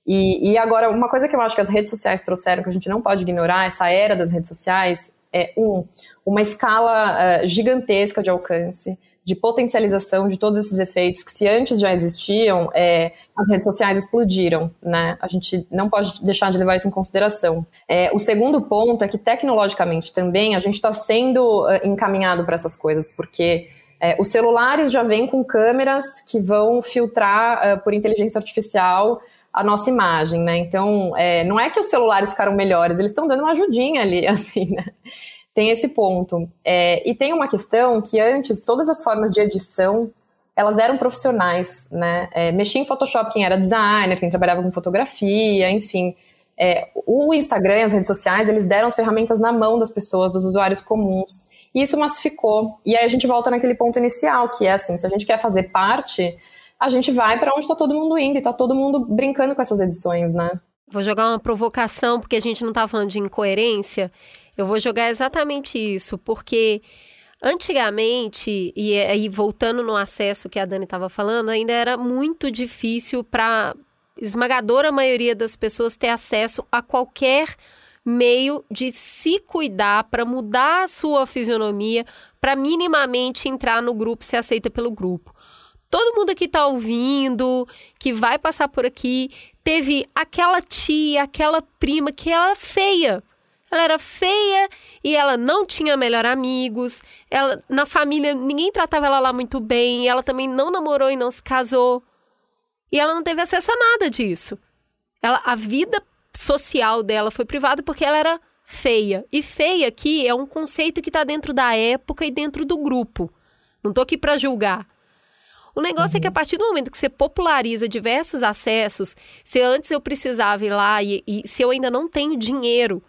E, e, agora, uma coisa que eu acho que as redes sociais trouxeram, que a gente não pode ignorar, essa era das redes sociais, é um, uma escala uh, gigantesca de alcance, de potencialização de todos esses efeitos que, se antes já existiam, é, as redes sociais explodiram, né? A gente não pode deixar de levar isso em consideração. É, o segundo ponto é que, tecnologicamente também, a gente está sendo uh, encaminhado para essas coisas, porque é, os celulares já vêm com câmeras que vão filtrar uh, por inteligência artificial a nossa imagem, né? Então, é, não é que os celulares ficaram melhores, eles estão dando uma ajudinha ali, assim, né? Tem esse ponto. É, e tem uma questão que antes, todas as formas de edição, elas eram profissionais, né? É, mexia em Photoshop quem era designer, quem trabalhava com fotografia, enfim. É, o Instagram, as redes sociais, eles deram as ferramentas na mão das pessoas, dos usuários comuns. E isso massificou. E aí a gente volta naquele ponto inicial, que é assim, se a gente quer fazer parte a gente vai para onde está todo mundo indo e está todo mundo brincando com essas edições, né? Vou jogar uma provocação, porque a gente não está falando de incoerência. Eu vou jogar exatamente isso, porque antigamente, e aí voltando no acesso que a Dani estava falando, ainda era muito difícil para esmagadora maioria das pessoas ter acesso a qualquer meio de se cuidar para mudar a sua fisionomia, para minimamente entrar no grupo, ser aceita pelo grupo todo mundo que tá ouvindo, que vai passar por aqui, teve aquela tia, aquela prima que era feia. Ela era feia e ela não tinha melhor amigos. Ela na família ninguém tratava ela lá muito bem. ela também não namorou e não se casou. E ela não teve acesso a nada disso. Ela, a vida social dela foi privada porque ela era feia. E feia aqui é um conceito que está dentro da época e dentro do grupo. Não tô aqui para julgar. O negócio uhum. é que a uhum. partir do momento que você populariza diversos acessos, se antes eu precisava ir lá e, e se eu ainda não tenho dinheiro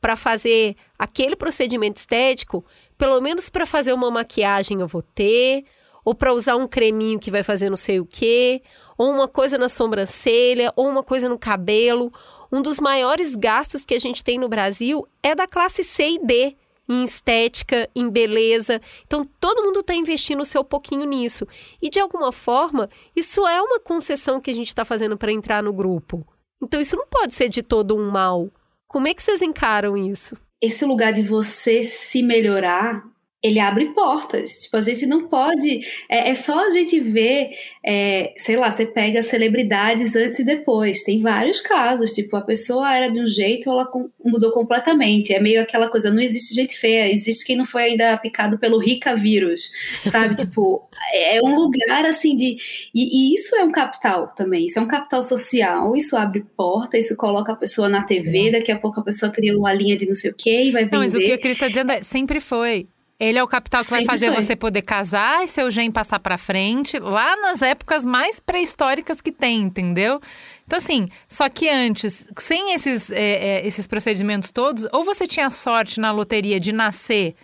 para fazer aquele procedimento estético, pelo menos para fazer uma maquiagem eu vou ter, ou para usar um creminho que vai fazer não sei o quê, ou uma coisa na sobrancelha, ou uma coisa no cabelo. Um dos maiores gastos que a gente tem no Brasil é da classe C e D em estética, em beleza. Então, todo mundo está investindo o seu pouquinho nisso. E, de alguma forma, isso é uma concessão que a gente está fazendo para entrar no grupo. Então, isso não pode ser de todo um mal. Como é que vocês encaram isso? Esse lugar de você se melhorar ele abre portas. Tipo, a gente não pode. É, é só a gente ver, é, sei lá, você pega celebridades antes e depois. Tem vários casos. Tipo, a pessoa era de um jeito, ela mudou completamente. É meio aquela coisa: não existe gente feia, existe quem não foi ainda picado pelo Rica vírus, sabe? tipo, é um lugar assim de. E, e, isso é um capital também. Isso é um capital social. Isso abre porta, isso coloca a pessoa na TV. Daqui a pouco a pessoa cria uma linha de não sei o quê e vai vender. Não, mas o que a Cris está dizendo é: sempre foi. Ele é o capital que Sempre vai fazer foi. você poder casar e seu gen passar para frente, lá nas épocas mais pré-históricas que tem, entendeu? Então, assim, só que antes, sem esses, é, é, esses procedimentos todos, ou você tinha sorte na loteria de nascer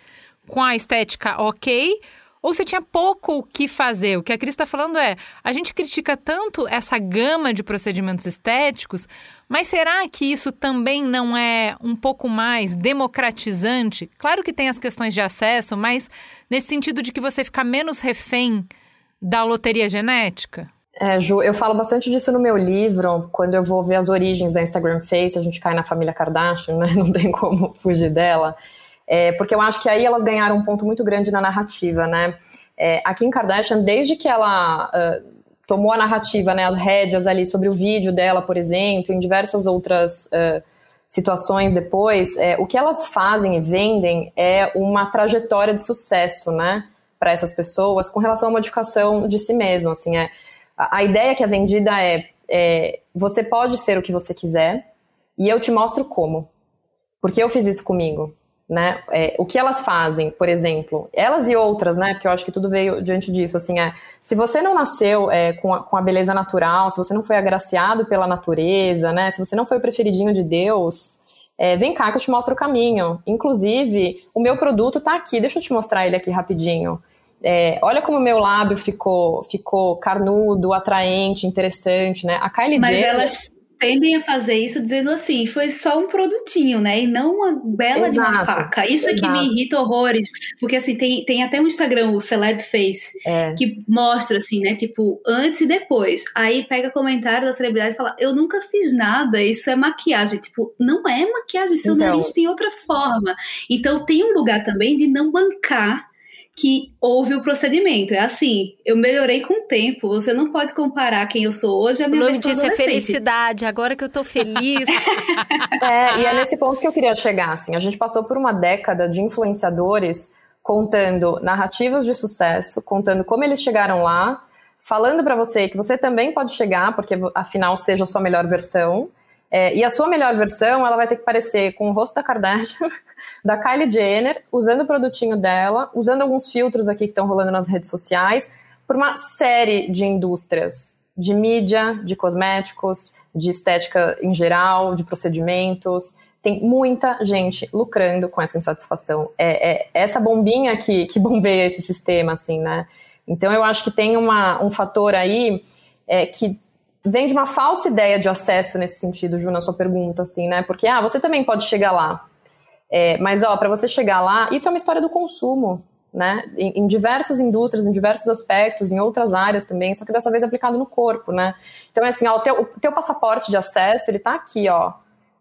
com a estética ok, ou se tinha pouco o que fazer. O que a Cris está falando é: a gente critica tanto essa gama de procedimentos estéticos, mas será que isso também não é um pouco mais democratizante? Claro que tem as questões de acesso, mas nesse sentido de que você fica menos refém da loteria genética? É, Ju, eu falo bastante disso no meu livro, quando eu vou ver as origens da Instagram Face, a gente cai na família Kardashian, né? Não tem como fugir dela. É, porque eu acho que aí elas ganharam um ponto muito grande na narrativa, né? É, a Kim Kardashian, desde que ela uh, tomou a narrativa, né, as rédeas ali sobre o vídeo dela, por exemplo, em diversas outras uh, situações depois, é, o que elas fazem e vendem é uma trajetória de sucesso, né, para essas pessoas com relação à modificação de si mesmo, assim, é, a, a ideia que é vendida é, é, você pode ser o que você quiser e eu te mostro como, porque eu fiz isso comigo, né? É, o que elas fazem, por exemplo, elas e outras, né? Porque eu acho que tudo veio diante disso, assim, é, se você não nasceu é, com, a, com a beleza natural, se você não foi agraciado pela natureza, né? Se você não foi o preferidinho de Deus, é, vem cá que eu te mostro o caminho. Inclusive, o meu produto tá aqui, deixa eu te mostrar ele aqui rapidinho. É, olha como o meu lábio ficou, ficou carnudo, atraente, interessante, né? A Kylie Mas Jenner... elas tendem a fazer isso dizendo assim, foi só um produtinho, né? E não uma bela exato, de uma faca. Isso exato. é que me irrita horrores, porque assim, tem, tem até um Instagram, o Celeb Face, é. que mostra assim, né? Tipo, antes e depois. Aí pega comentário da celebridade e fala, eu nunca fiz nada, isso é maquiagem. Tipo, não é maquiagem, seu então, nariz tem outra forma. Então tem um lugar também de não bancar que houve o procedimento. É assim, eu melhorei com o tempo. Você não pode comparar quem eu sou hoje a minha O nome disso é felicidade. Agora que eu tô feliz. é, e é nesse ponto que eu queria chegar. Assim, a gente passou por uma década de influenciadores contando narrativas de sucesso, contando como eles chegaram lá, falando para você que você também pode chegar, porque afinal seja a sua melhor versão. É, e a sua melhor versão, ela vai ter que parecer com o rosto da Kardashian, da Kylie Jenner, usando o produtinho dela, usando alguns filtros aqui que estão rolando nas redes sociais, por uma série de indústrias de mídia, de cosméticos, de estética em geral, de procedimentos. Tem muita gente lucrando com essa insatisfação. É, é essa bombinha que, que bombeia esse sistema, assim, né? Então eu acho que tem uma, um fator aí é, que vem de uma falsa ideia de acesso nesse sentido, Ju, na sua pergunta, assim, né? Porque, ah, você também pode chegar lá. É, mas, ó, para você chegar lá, isso é uma história do consumo, né? Em, em, diversas indústrias, em diversos aspectos, em outras áreas também, só que dessa vez aplicado no corpo, né? Então, é assim, ó, o teu, o teu passaporte de acesso, ele tá aqui, ó.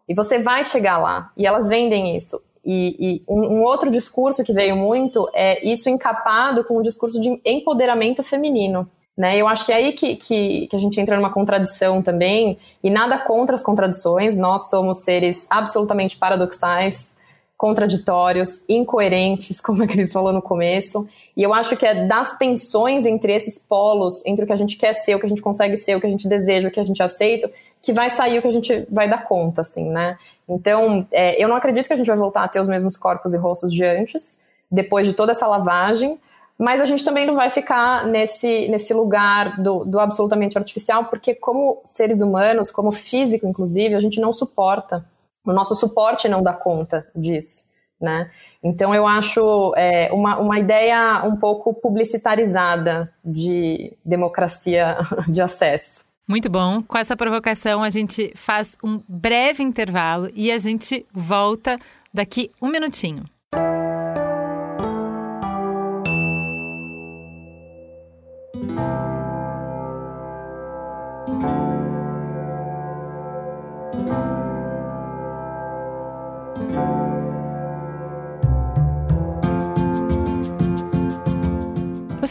E você vai chegar lá. E elas vendem isso. E, e um, um, outro discurso que veio muito é isso encapado com o discurso de empoderamento feminino. Né? Eu acho que é aí que, que, que, a gente entra numa contradição também, e nada contra as contradições, nós somos seres absolutamente paradoxais, contraditórios, incoerentes, como a Cris falou no começo, e eu acho que é das tensões entre esses polos, entre o que a gente quer ser, o que a gente consegue ser, o que a gente deseja, o que a gente aceita, que vai sair o que a gente vai dar conta, assim, né? Então, é, eu não acredito que a gente vai voltar a ter os mesmos corpos e rostos de antes, depois de toda essa lavagem, mas a gente também não vai ficar nesse, nesse lugar do, do absolutamente artificial, porque como seres humanos, como físico inclusive, a gente não suporta. O nosso suporte não dá conta disso. Né? Então eu acho é, uma, uma ideia um pouco publicitarizada de democracia de acesso. Muito bom. Com essa provocação, a gente faz um breve intervalo e a gente volta daqui um minutinho.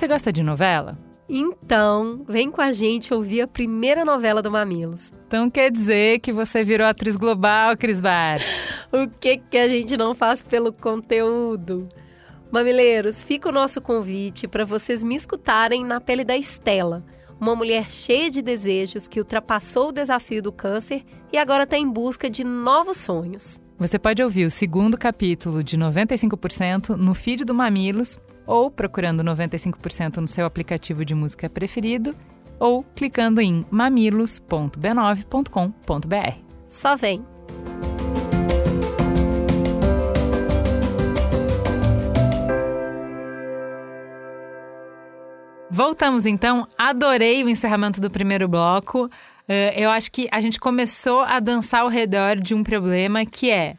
Você gosta de novela? Então, vem com a gente ouvir a primeira novela do Mamilos. Então quer dizer que você virou atriz global, Cris Bartz. o que, que a gente não faz pelo conteúdo? Mamileiros, fica o nosso convite para vocês me escutarem na pele da Estela, uma mulher cheia de desejos que ultrapassou o desafio do câncer e agora está em busca de novos sonhos. Você pode ouvir o segundo capítulo de 95% no feed do Mamilos ou procurando 95% no seu aplicativo de música preferido, ou clicando em mamilos.b9.com.br. Só vem! Voltamos então. Adorei o encerramento do primeiro bloco. Uh, eu acho que a gente começou a dançar ao redor de um problema que é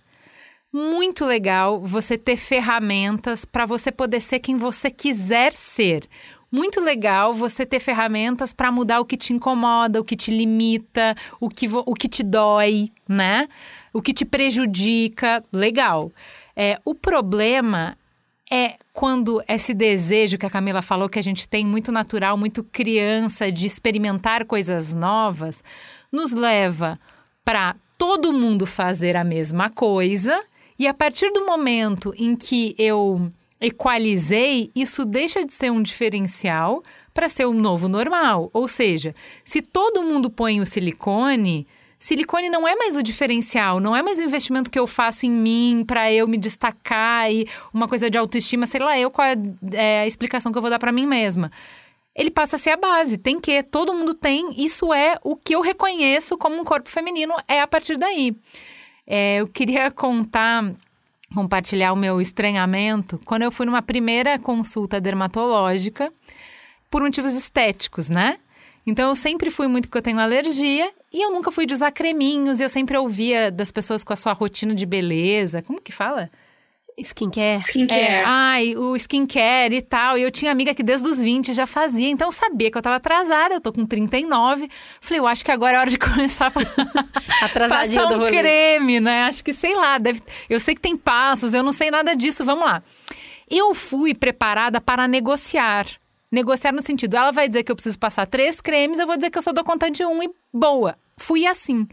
muito legal você ter ferramentas para você poder ser quem você quiser ser. Muito legal você ter ferramentas para mudar o que te incomoda, o que te limita, o que, o que te dói, né? O que te prejudica. Legal. É, o problema é quando esse desejo que a Camila falou que a gente tem muito natural, muito criança de experimentar coisas novas, nos leva para todo mundo fazer a mesma coisa e a partir do momento em que eu equalizei, isso deixa de ser um diferencial para ser o novo normal. Ou seja, se todo mundo põe o silicone, silicone não é mais o diferencial, não é mais o investimento que eu faço em mim para eu me destacar e uma coisa de autoestima, sei lá, eu qual é, é a explicação que eu vou dar para mim mesma. Ele passa a ser a base, tem que, todo mundo tem, isso é o que eu reconheço como um corpo feminino, é a partir daí. É, eu queria contar, compartilhar o meu estranhamento quando eu fui numa primeira consulta dermatológica por motivos estéticos, né? Então eu sempre fui muito porque eu tenho alergia e eu nunca fui de usar creminhos, e eu sempre ouvia das pessoas com a sua rotina de beleza. Como que fala? Skincare. Skincare. É, ai, o skincare e tal. E eu tinha amiga que desde os 20 já fazia, então eu sabia que eu tava atrasada, eu tô com 39. Falei, eu acho que agora é hora de começar a Atrasadinha passar do um rolê. creme, né? Acho que, sei lá, deve... eu sei que tem passos, eu não sei nada disso, vamos lá. Eu fui preparada para negociar. Negociar no sentido, ela vai dizer que eu preciso passar três cremes, eu vou dizer que eu só dou conta de um e boa. Fui assim.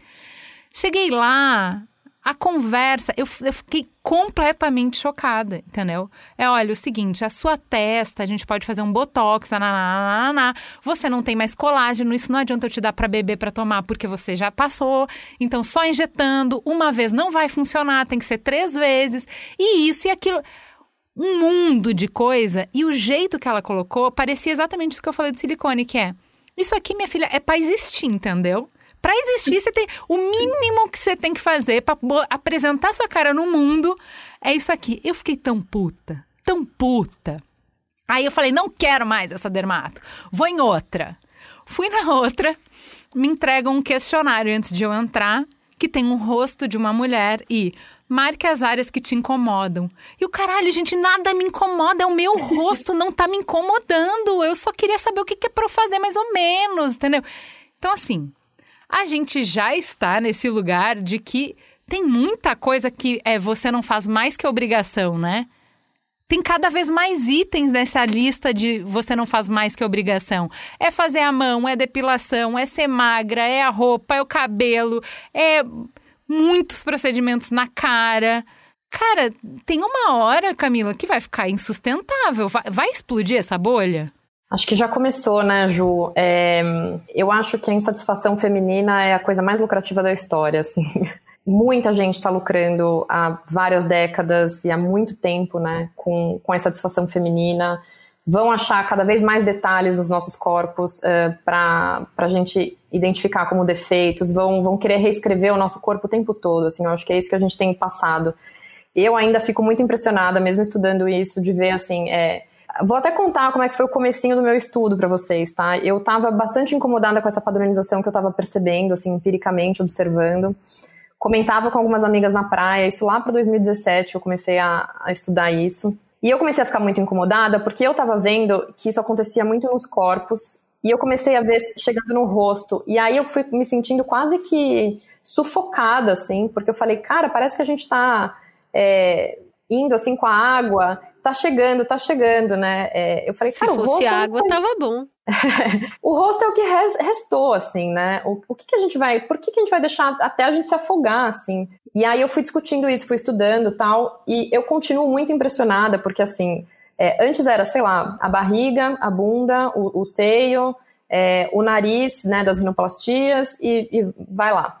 Cheguei lá, a conversa, eu, eu fiquei completamente chocada, entendeu? É, olha, o seguinte, a sua testa, a gente pode fazer um botox, nananana, você não tem mais colágeno, isso não adianta eu te dar para beber para tomar, porque você já passou. Então, só injetando uma vez não vai funcionar, tem que ser três vezes. E isso e aquilo um mundo de coisa e o jeito que ela colocou parecia exatamente isso que eu falei do silicone, que é isso aqui, minha filha, é para existir, entendeu? Para existir, você tem o mínimo que você tem que fazer para apresentar sua cara no mundo é isso aqui. Eu fiquei tão puta, tão puta. Aí eu falei, não quero mais essa dermato. Vou em outra. Fui na outra, me entregam um questionário antes de eu entrar, que tem um rosto de uma mulher e marque as áreas que te incomodam. E o caralho, gente, nada me incomoda, é o meu rosto não tá me incomodando. Eu só queria saber o que, que é pra eu fazer mais ou menos, entendeu? Então, assim, a gente já está nesse lugar de que tem muita coisa que é, você não faz mais que obrigação, né? Tem cada vez mais itens nessa lista de você não faz mais que obrigação. É fazer a mão, é depilação, é ser magra, é a roupa, é o cabelo, é muitos procedimentos na cara. Cara, tem uma hora, Camila, que vai ficar insustentável. Vai, vai explodir essa bolha? Acho que já começou, né, Ju? É, eu acho que a insatisfação feminina é a coisa mais lucrativa da história, assim. Muita gente está lucrando há várias décadas e há muito tempo, né, com, com a insatisfação feminina. Vão achar cada vez mais detalhes dos nossos corpos uh, para a gente identificar como defeitos, vão, vão querer reescrever o nosso corpo o tempo todo, assim, eu acho que é isso que a gente tem passado. Eu ainda fico muito impressionada, mesmo estudando isso, de ver, assim, é, Vou até contar como é que foi o comecinho do meu estudo para vocês, tá? Eu estava bastante incomodada com essa padronização que eu estava percebendo, assim, empiricamente observando. Comentava com algumas amigas na praia, isso lá para 2017 eu comecei a, a, estudar isso. E eu comecei a ficar muito incomodada porque eu estava vendo que isso acontecia muito nos corpos e eu comecei a ver chegando no rosto. E aí eu fui me sentindo quase que sufocada, assim, porque eu falei, cara, parece que a gente está é, indo assim com a água tá chegando, tá chegando, né? É, eu falei, Se cara, o fosse rosto. água, tava bom. o rosto é o que res, restou, assim, né? O, o que, que, a gente vai. Por que, que a gente vai deixar até a gente se afogar, assim? E aí eu fui discutindo isso, fui estudando tal, e eu continuo muito impressionada, porque assim. É, antes era, sei lá, a barriga, a bunda, o, o seio, é, o nariz, né, das rinoplastias, e, e vai lá.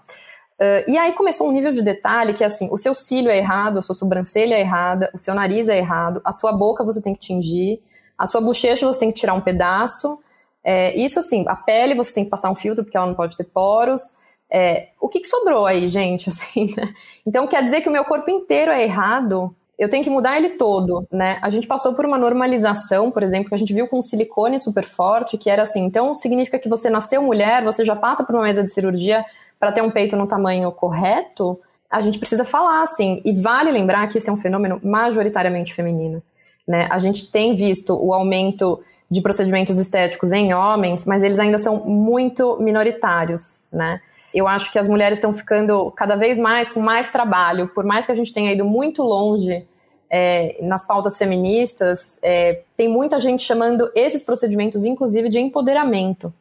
Uh, e aí começou um nível de detalhe que é assim, o seu cílio é errado, a sua sobrancelha é errada, o seu nariz é errado, a sua boca você tem que tingir, a sua bochecha você tem que tirar um pedaço. É, isso assim, a pele você tem que passar um filtro porque ela não pode ter poros. É, o que, que, sobrou aí, gente? Assim, né? Então quer dizer que o meu corpo inteiro é errado? eu tenho que mudar ele todo, né? A gente passou por uma normalização, por exemplo, que a gente viu com silicone super forte, que era assim, então significa que você nasceu mulher, você já passa por uma mesa de cirurgia para ter um peito no tamanho correto? A gente precisa falar, assim, e vale lembrar que esse é um fenômeno majoritariamente feminino, né? A gente tem visto o aumento de procedimentos estéticos em homens, mas eles ainda são muito minoritários, né? Eu acho que as mulheres estão ficando cada vez mais com mais trabalho, por mais que a gente tenha ido muito longe é, nas pautas feministas, é, tem muita gente chamando esses procedimentos, inclusive, de empoderamento,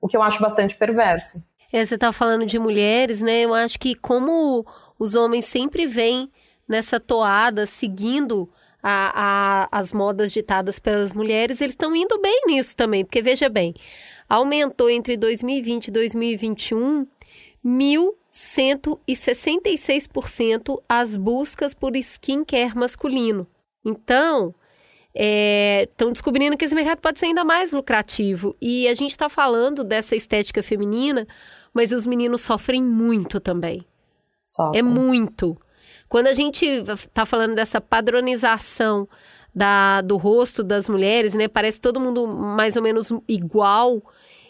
o que eu acho bastante perverso. É, você está falando de mulheres, né? Eu acho que como os homens sempre vêm nessa toada, seguindo a, a, as modas ditadas pelas mulheres, eles estão indo bem nisso também, porque veja bem, aumentou entre 2020 e 2021 1.166% as buscas por skincare masculino. Então, estão é, descobrindo que esse mercado pode ser ainda mais lucrativo. E a gente está falando dessa estética feminina, mas os meninos sofrem muito também. Sofrem. É muito. Quando a gente está falando dessa padronização da, do rosto das mulheres, né? Parece todo mundo mais ou menos igual.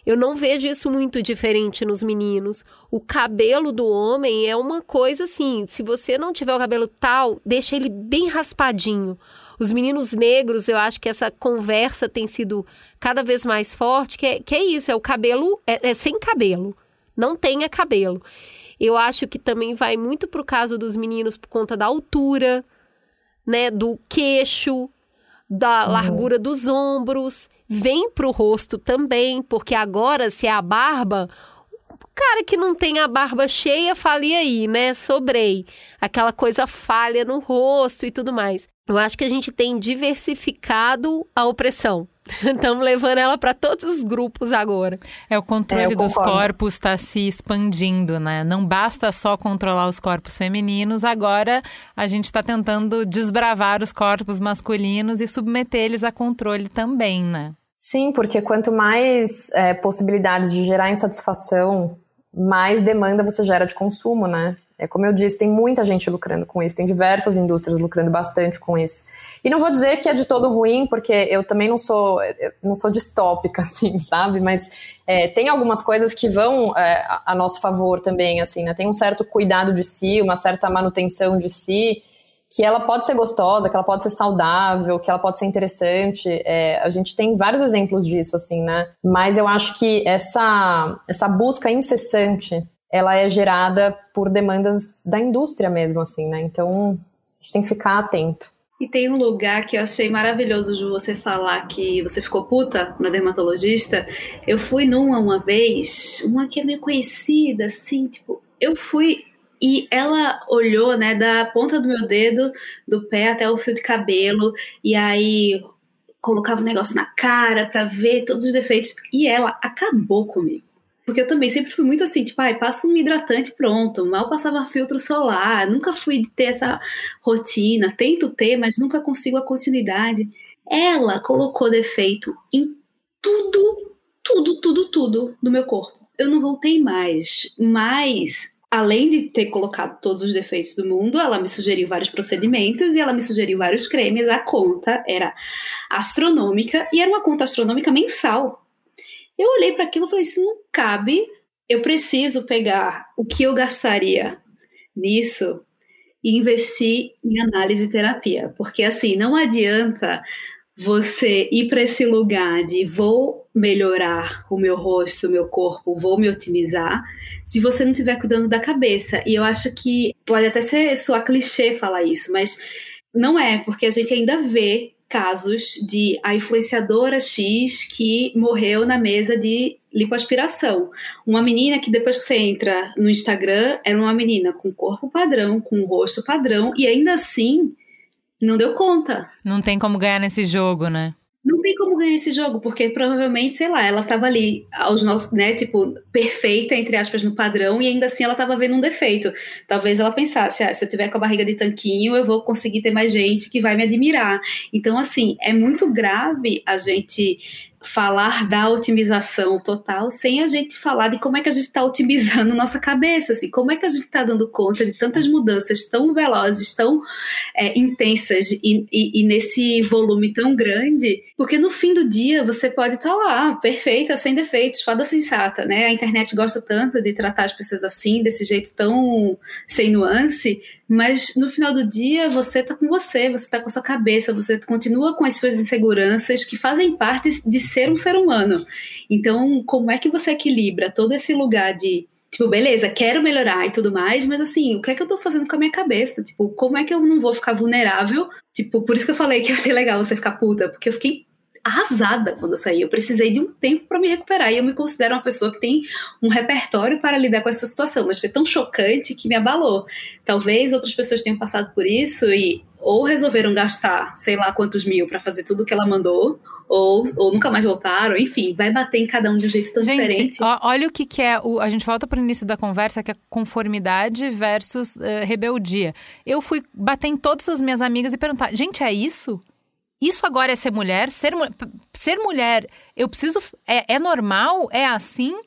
Eu não vejo isso muito diferente nos meninos. O cabelo do homem é uma coisa assim: se você não tiver o cabelo tal, deixa ele bem raspadinho. Os meninos negros, eu acho que essa conversa tem sido cada vez mais forte, que é, que é isso: é o cabelo, é, é sem cabelo. Não tenha cabelo. Eu acho que também vai muito pro caso dos meninos por conta da altura, né? Do queixo, da uhum. largura dos ombros vem pro rosto também, porque agora, se é a barba, o cara que não tem a barba cheia, fale aí, né? Sobrei. Aquela coisa falha no rosto e tudo mais. Eu acho que a gente tem diversificado a opressão. Estamos levando ela para todos os grupos agora. É, o controle é, dos corpos está se expandindo, né? Não basta só controlar os corpos femininos, agora a gente está tentando desbravar os corpos masculinos e submeter eles a controle também, né? Sim, porque quanto mais é, possibilidades de gerar insatisfação, mais demanda você gera de consumo, né? É como eu disse, tem muita gente lucrando com isso, tem diversas indústrias lucrando bastante com isso. E não vou dizer que é de todo ruim, porque eu também não sou, não sou distópica, assim, sabe? Mas é, tem algumas coisas que vão é, a nosso favor também, assim, né? Tem um certo cuidado de si, uma certa manutenção de si, que ela pode ser gostosa, que ela pode ser saudável, que ela pode ser interessante. É, a gente tem vários exemplos disso, assim, né? Mas eu acho que essa, essa busca incessante, ela é gerada por demandas da indústria mesmo, assim, né? Então, a gente tem que ficar atento. E tem um lugar que eu achei maravilhoso de você falar que você ficou puta na dermatologista. Eu fui numa uma vez, uma que é meio conhecida, assim, tipo, eu fui e ela olhou, né, da ponta do meu dedo, do pé até o fio de cabelo, e aí colocava o um negócio na cara para ver todos os defeitos. E ela acabou comigo. Porque eu também sempre fui muito assim, tipo, ai, passa um hidratante pronto, mal passava filtro solar, nunca fui ter essa rotina, tento ter, mas nunca consigo a continuidade. Ela colocou defeito em tudo, tudo, tudo, tudo do meu corpo. Eu não voltei mais, mas além de ter colocado todos os defeitos do mundo, ela me sugeriu vários procedimentos e ela me sugeriu vários cremes. A conta era astronômica e era uma conta astronômica mensal. Eu olhei para aquilo e falei: isso não cabe. Eu preciso pegar o que eu gastaria nisso e investir em análise e terapia, porque assim não adianta você ir para esse lugar de vou melhorar o meu rosto, o meu corpo, vou me otimizar, se você não estiver cuidando da cabeça. E eu acho que pode até ser sua clichê falar isso, mas não é, porque a gente ainda vê casos de a influenciadora X que morreu na mesa de lipoaspiração. Uma menina que depois que você entra no Instagram era uma menina com corpo padrão, com rosto padrão e ainda assim não deu conta. Não tem como ganhar nesse jogo, né? Não tem como ganhar esse jogo, porque provavelmente, sei lá, ela tava ali aos nossos, né, tipo, perfeita, entre aspas, no padrão, e ainda assim ela tava vendo um defeito. Talvez ela pensasse, ah, se eu tiver com a barriga de tanquinho, eu vou conseguir ter mais gente que vai me admirar. Então, assim, é muito grave a gente falar da otimização total sem a gente falar de como é que a gente está otimizando nossa cabeça, assim, como é que a gente está dando conta de tantas mudanças tão velozes, tão é, intensas e, e, e, nesse volume tão grande, porque no fim do dia você pode estar tá lá, perfeita, sem defeitos, fada sensata, né? A internet gosta tanto de tratar as pessoas assim, desse jeito tão sem nuance, mas no final do dia você tá com você, você tá com a sua cabeça, você continua com as suas inseguranças que fazem parte de ser um ser humano. Então, como é que você equilibra todo esse lugar de Tipo, beleza, quero melhorar e tudo mais, mas assim, o que é que eu tô fazendo com a minha cabeça? Tipo, como é que eu não vou ficar vulnerável? Tipo, por isso que eu falei que eu achei legal você ficar puta, porque eu fiquei arrasada quando eu saí. Eu precisei de um tempo para me recuperar e eu me considero uma pessoa que tem um repertório para lidar com essa situação, mas foi tão chocante que me abalou. Talvez outras pessoas tenham passado por isso e ou resolveram gastar sei lá quantos mil para fazer tudo que ela mandou, ou, ou nunca mais voltaram, enfim, vai bater em cada um de um jeito tão gente, diferente. olha o que, que é, o, a gente volta para o início da conversa, que é conformidade versus uh, rebeldia. Eu fui bater em todas as minhas amigas e perguntar, gente, é isso? Isso agora é ser mulher? Ser, ser mulher, eu preciso. É, é normal? É assim?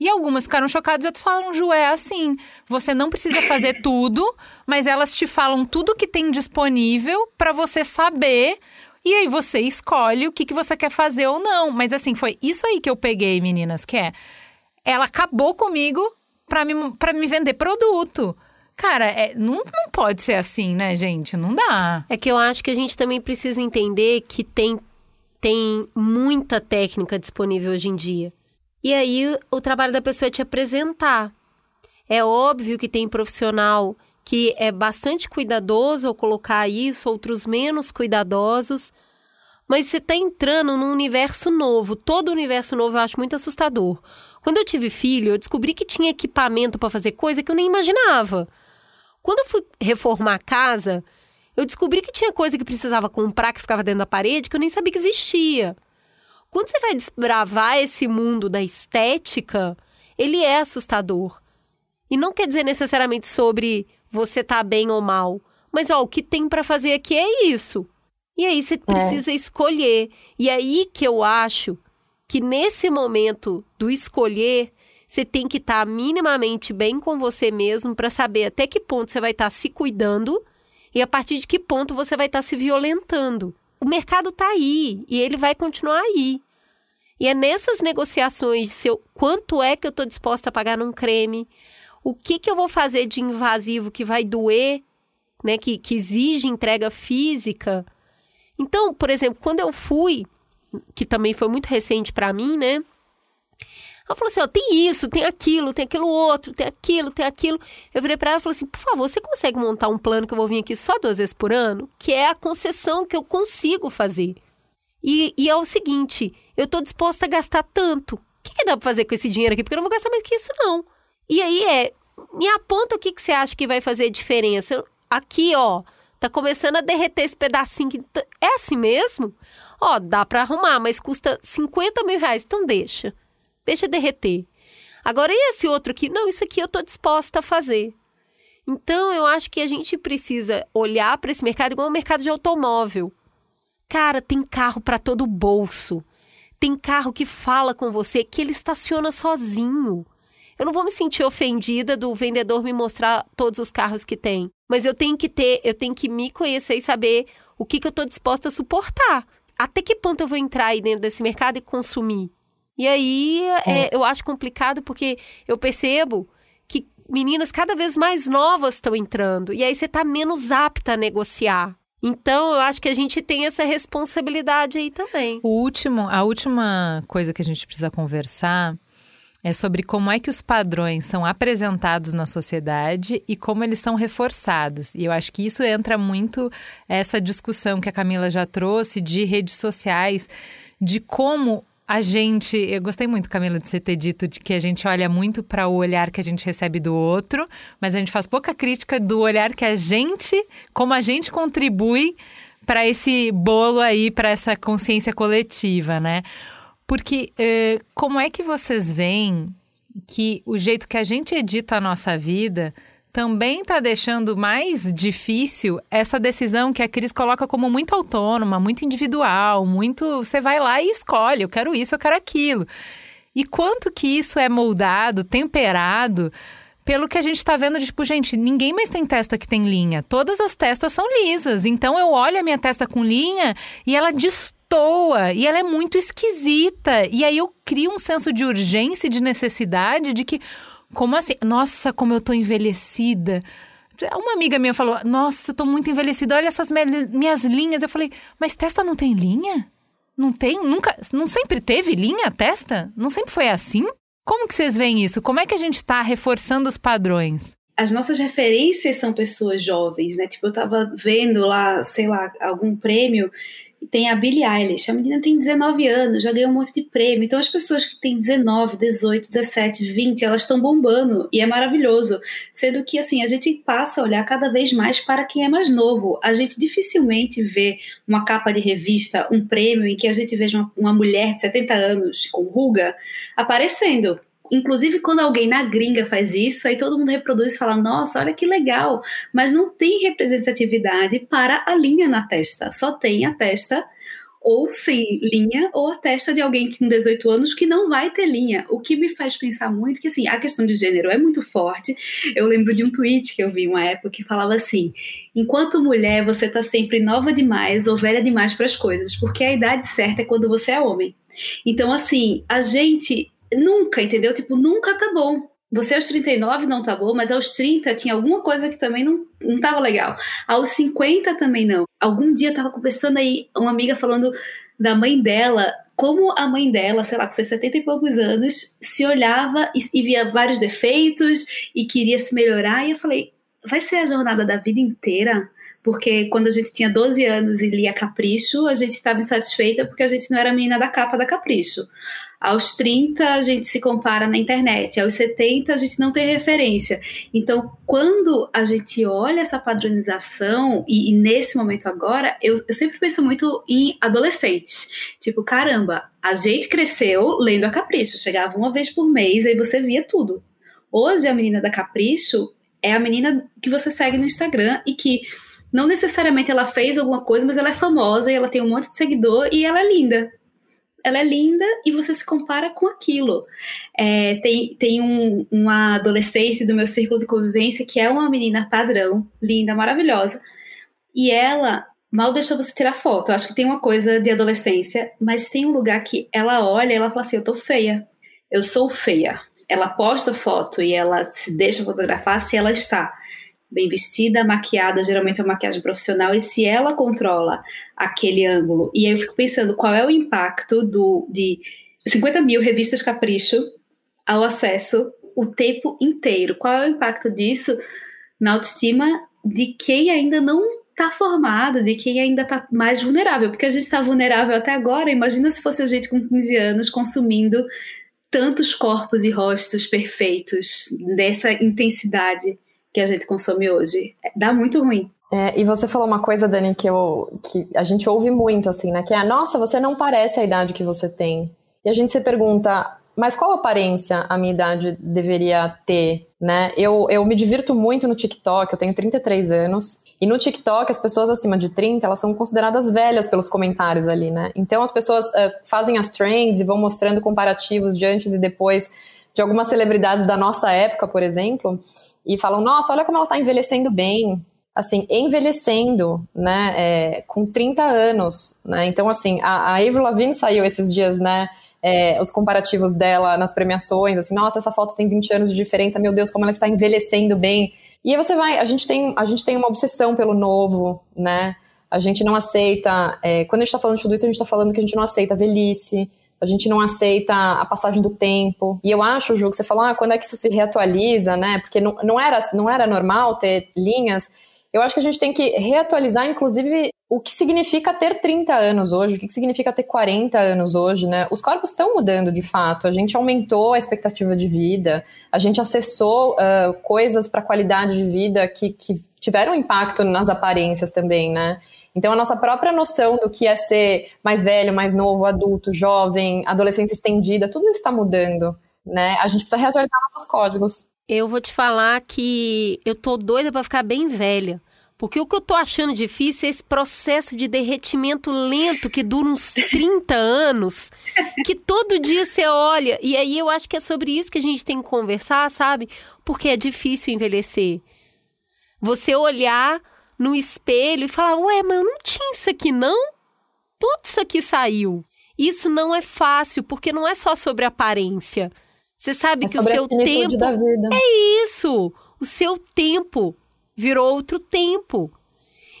E algumas ficaram chocadas e outras falam, Ju, é assim. Você não precisa fazer tudo, mas elas te falam tudo que tem disponível para você saber. E aí você escolhe o que, que você quer fazer ou não. Mas assim, foi isso aí que eu peguei, meninas, que é. Ela acabou comigo para me, pra me vender produto. Cara, é, não, não pode ser assim, né, gente? Não dá. É que eu acho que a gente também precisa entender que tem, tem muita técnica disponível hoje em dia. E aí o trabalho da pessoa é te apresentar. É óbvio que tem profissional que é bastante cuidadoso ao colocar isso, outros menos cuidadosos. Mas você está entrando num universo novo. Todo universo novo eu acho muito assustador. Quando eu tive filho, eu descobri que tinha equipamento para fazer coisa que eu nem imaginava. Quando eu fui reformar a casa, eu descobri que tinha coisa que precisava comprar que ficava dentro da parede que eu nem sabia que existia. Quando você vai desbravar esse mundo da estética, ele é assustador. E não quer dizer necessariamente sobre você tá bem ou mal, mas ó, o que tem para fazer aqui é isso. E aí você é. precisa é. escolher. E aí que eu acho que nesse momento do escolher, você tem que estar tá minimamente bem com você mesmo para saber até que ponto você vai estar tá se cuidando e a partir de que ponto você vai estar tá se violentando. O mercado está aí e ele vai continuar aí. E é nessas negociações de seu, quanto é que eu estou disposta a pagar num creme, o que, que eu vou fazer de invasivo que vai doer, né, que, que exige entrega física. Então, por exemplo, quando eu fui, que também foi muito recente para mim, né? Ela falou assim: ó, tem isso, tem aquilo, tem aquilo outro, tem aquilo, tem aquilo. Eu virei para ela e falei assim: por favor, você consegue montar um plano que eu vou vir aqui só duas vezes por ano? Que é a concessão que eu consigo fazer. E, e é o seguinte: eu tô disposta a gastar tanto. O que, que dá pra fazer com esse dinheiro aqui? Porque eu não vou gastar mais que isso, não. E aí é, me aponta o que, que você acha que vai fazer diferença. Aqui, ó, tá começando a derreter esse pedacinho. É assim mesmo? Ó, dá para arrumar, mas custa 50 mil reais, então deixa deixa derreter. Agora, e esse outro aqui? Não, isso aqui eu estou disposta a fazer. Então, eu acho que a gente precisa olhar para esse mercado igual o mercado de automóvel. Cara, tem carro para todo bolso. Tem carro que fala com você que ele estaciona sozinho. Eu não vou me sentir ofendida do vendedor me mostrar todos os carros que tem, mas eu tenho que ter, eu tenho que me conhecer e saber o que, que eu estou disposta a suportar. Até que ponto eu vou entrar aí dentro desse mercado e consumir? E aí é. É, eu acho complicado porque eu percebo que meninas cada vez mais novas estão entrando. E aí você está menos apta a negociar. Então, eu acho que a gente tem essa responsabilidade aí também. O último, a última coisa que a gente precisa conversar é sobre como é que os padrões são apresentados na sociedade e como eles são reforçados. E eu acho que isso entra muito essa discussão que a Camila já trouxe de redes sociais, de como a gente, eu gostei muito, Camila, de você ter dito de que a gente olha muito para o olhar que a gente recebe do outro, mas a gente faz pouca crítica do olhar que a gente, como a gente contribui para esse bolo aí, para essa consciência coletiva, né? Porque uh, como é que vocês veem que o jeito que a gente edita a nossa vida também está deixando mais difícil essa decisão que a Cris coloca como muito autônoma, muito individual, muito. Você vai lá e escolhe, eu quero isso, eu quero aquilo. E quanto que isso é moldado, temperado pelo que a gente está vendo, tipo, gente, ninguém mais tem testa que tem linha. Todas as testas são lisas. Então eu olho a minha testa com linha e ela destoa. E ela é muito esquisita. E aí eu crio um senso de urgência e de necessidade de que como assim? Nossa, como eu tô envelhecida. Uma amiga minha falou: Nossa, eu tô muito envelhecida, olha essas minhas linhas. Eu falei: Mas testa não tem linha? Não tem? Nunca? Não sempre teve linha testa? Não sempre foi assim? Como que vocês veem isso? Como é que a gente está reforçando os padrões? As nossas referências são pessoas jovens, né? Tipo, eu tava vendo lá, sei lá, algum prêmio tem a Billie Eilish, a menina tem 19 anos, já ganhou um monte de prêmio. Então as pessoas que têm 19, 18, 17, 20, elas estão bombando e é maravilhoso. Sendo que assim, a gente passa a olhar cada vez mais para quem é mais novo. A gente dificilmente vê uma capa de revista, um prêmio em que a gente veja uma, uma mulher de 70 anos com ruga aparecendo inclusive quando alguém na gringa faz isso, aí todo mundo reproduz e fala: nossa, olha que legal. Mas não tem representatividade para a linha na testa, só tem a testa ou sem linha, ou a testa de alguém com 18 anos que não vai ter linha. O que me faz pensar muito que, assim, a questão de gênero é muito forte. Eu lembro de um tweet que eu vi uma época que falava assim: enquanto mulher, você tá sempre nova demais ou velha demais para as coisas, porque a idade certa é quando você é homem. Então, assim, a gente Nunca, entendeu? Tipo, nunca tá bom. Você aos 39 não tá bom, mas aos 30 tinha alguma coisa que também não, não tava legal. Aos 50 também não. Algum dia tava conversando aí, uma amiga falando da mãe dela, como a mãe dela, sei lá, com seus 70 e poucos anos, se olhava e, e via vários defeitos e queria se melhorar. E eu falei, vai ser a jornada da vida inteira? Porque quando a gente tinha 12 anos e lia Capricho, a gente estava insatisfeita porque a gente não era a menina da capa da Capricho. Aos 30 a gente se compara na internet, aos 70 a gente não tem referência. Então, quando a gente olha essa padronização, e, e nesse momento agora, eu, eu sempre penso muito em adolescentes. Tipo, caramba, a gente cresceu lendo a Capricho, chegava uma vez por mês, aí você via tudo. Hoje a menina da Capricho é a menina que você segue no Instagram e que não necessariamente ela fez alguma coisa, mas ela é famosa e ela tem um monte de seguidor e ela é linda ela é linda e você se compara com aquilo. É, tem tem um, uma adolescente do meu círculo de convivência que é uma menina padrão, linda, maravilhosa, e ela mal deixou você tirar foto. Eu acho que tem uma coisa de adolescência, mas tem um lugar que ela olha e ela fala assim: eu tô feia, eu sou feia. Ela posta foto e ela se deixa fotografar se ela está bem vestida, maquiada, geralmente é uma maquiagem profissional, e se ela controla aquele ângulo, e aí eu fico pensando qual é o impacto do, de 50 mil revistas Capricho ao acesso o tempo inteiro, qual é o impacto disso na autoestima de quem ainda não está formado, de quem ainda está mais vulnerável, porque a gente está vulnerável até agora, imagina se fosse a gente com 15 anos consumindo tantos corpos e rostos perfeitos, dessa intensidade que a gente consome hoje. Dá muito ruim. É, e você falou uma coisa, Dani, que, eu, que a gente ouve muito, assim, né? Que é, nossa, você não parece a idade que você tem. E a gente se pergunta, mas qual aparência a minha idade deveria ter, né? Eu, eu me divirto muito no TikTok, eu tenho 33 anos, e no TikTok as pessoas acima de 30, elas são consideradas velhas pelos comentários ali, né? Então as pessoas uh, fazem as trends e vão mostrando comparativos de antes e depois de algumas celebridades da nossa época, por exemplo, e falam, nossa, olha como ela está envelhecendo bem, assim, envelhecendo, né, é, com 30 anos, né, então, assim, a, a Avril Lavigne saiu esses dias, né, é, os comparativos dela nas premiações, assim, nossa, essa foto tem 20 anos de diferença, meu Deus, como ela está envelhecendo bem, e aí você vai, a gente tem, a gente tem uma obsessão pelo novo, né, a gente não aceita, é, quando a gente está falando de tudo isso, a gente está falando que a gente não aceita a velhice, a gente não aceita a passagem do tempo. E eu acho, Ju, que você falou, ah, quando é que isso se reatualiza, né? Porque não, não, era, não era normal ter linhas. Eu acho que a gente tem que reatualizar, inclusive, o que significa ter 30 anos hoje, o que significa ter 40 anos hoje, né? Os corpos estão mudando de fato. A gente aumentou a expectativa de vida, a gente acessou uh, coisas para qualidade de vida que, que tiveram impacto nas aparências também, né? Então, a nossa própria noção do que é ser mais velho, mais novo, adulto, jovem, adolescência estendida, tudo isso está mudando. Né? A gente precisa reatualizar nossos códigos. Eu vou te falar que eu tô doida para ficar bem velha. Porque o que eu tô achando difícil é esse processo de derretimento lento que dura uns 30 anos, que todo dia você olha. E aí eu acho que é sobre isso que a gente tem que conversar, sabe? Porque é difícil envelhecer. Você olhar no espelho e falar: Ué, mas eu não tinha isso aqui, não? Tudo isso aqui saiu. Isso não é fácil, porque não é só sobre aparência. Você sabe É que o seu tempo. É isso! O seu tempo virou outro tempo.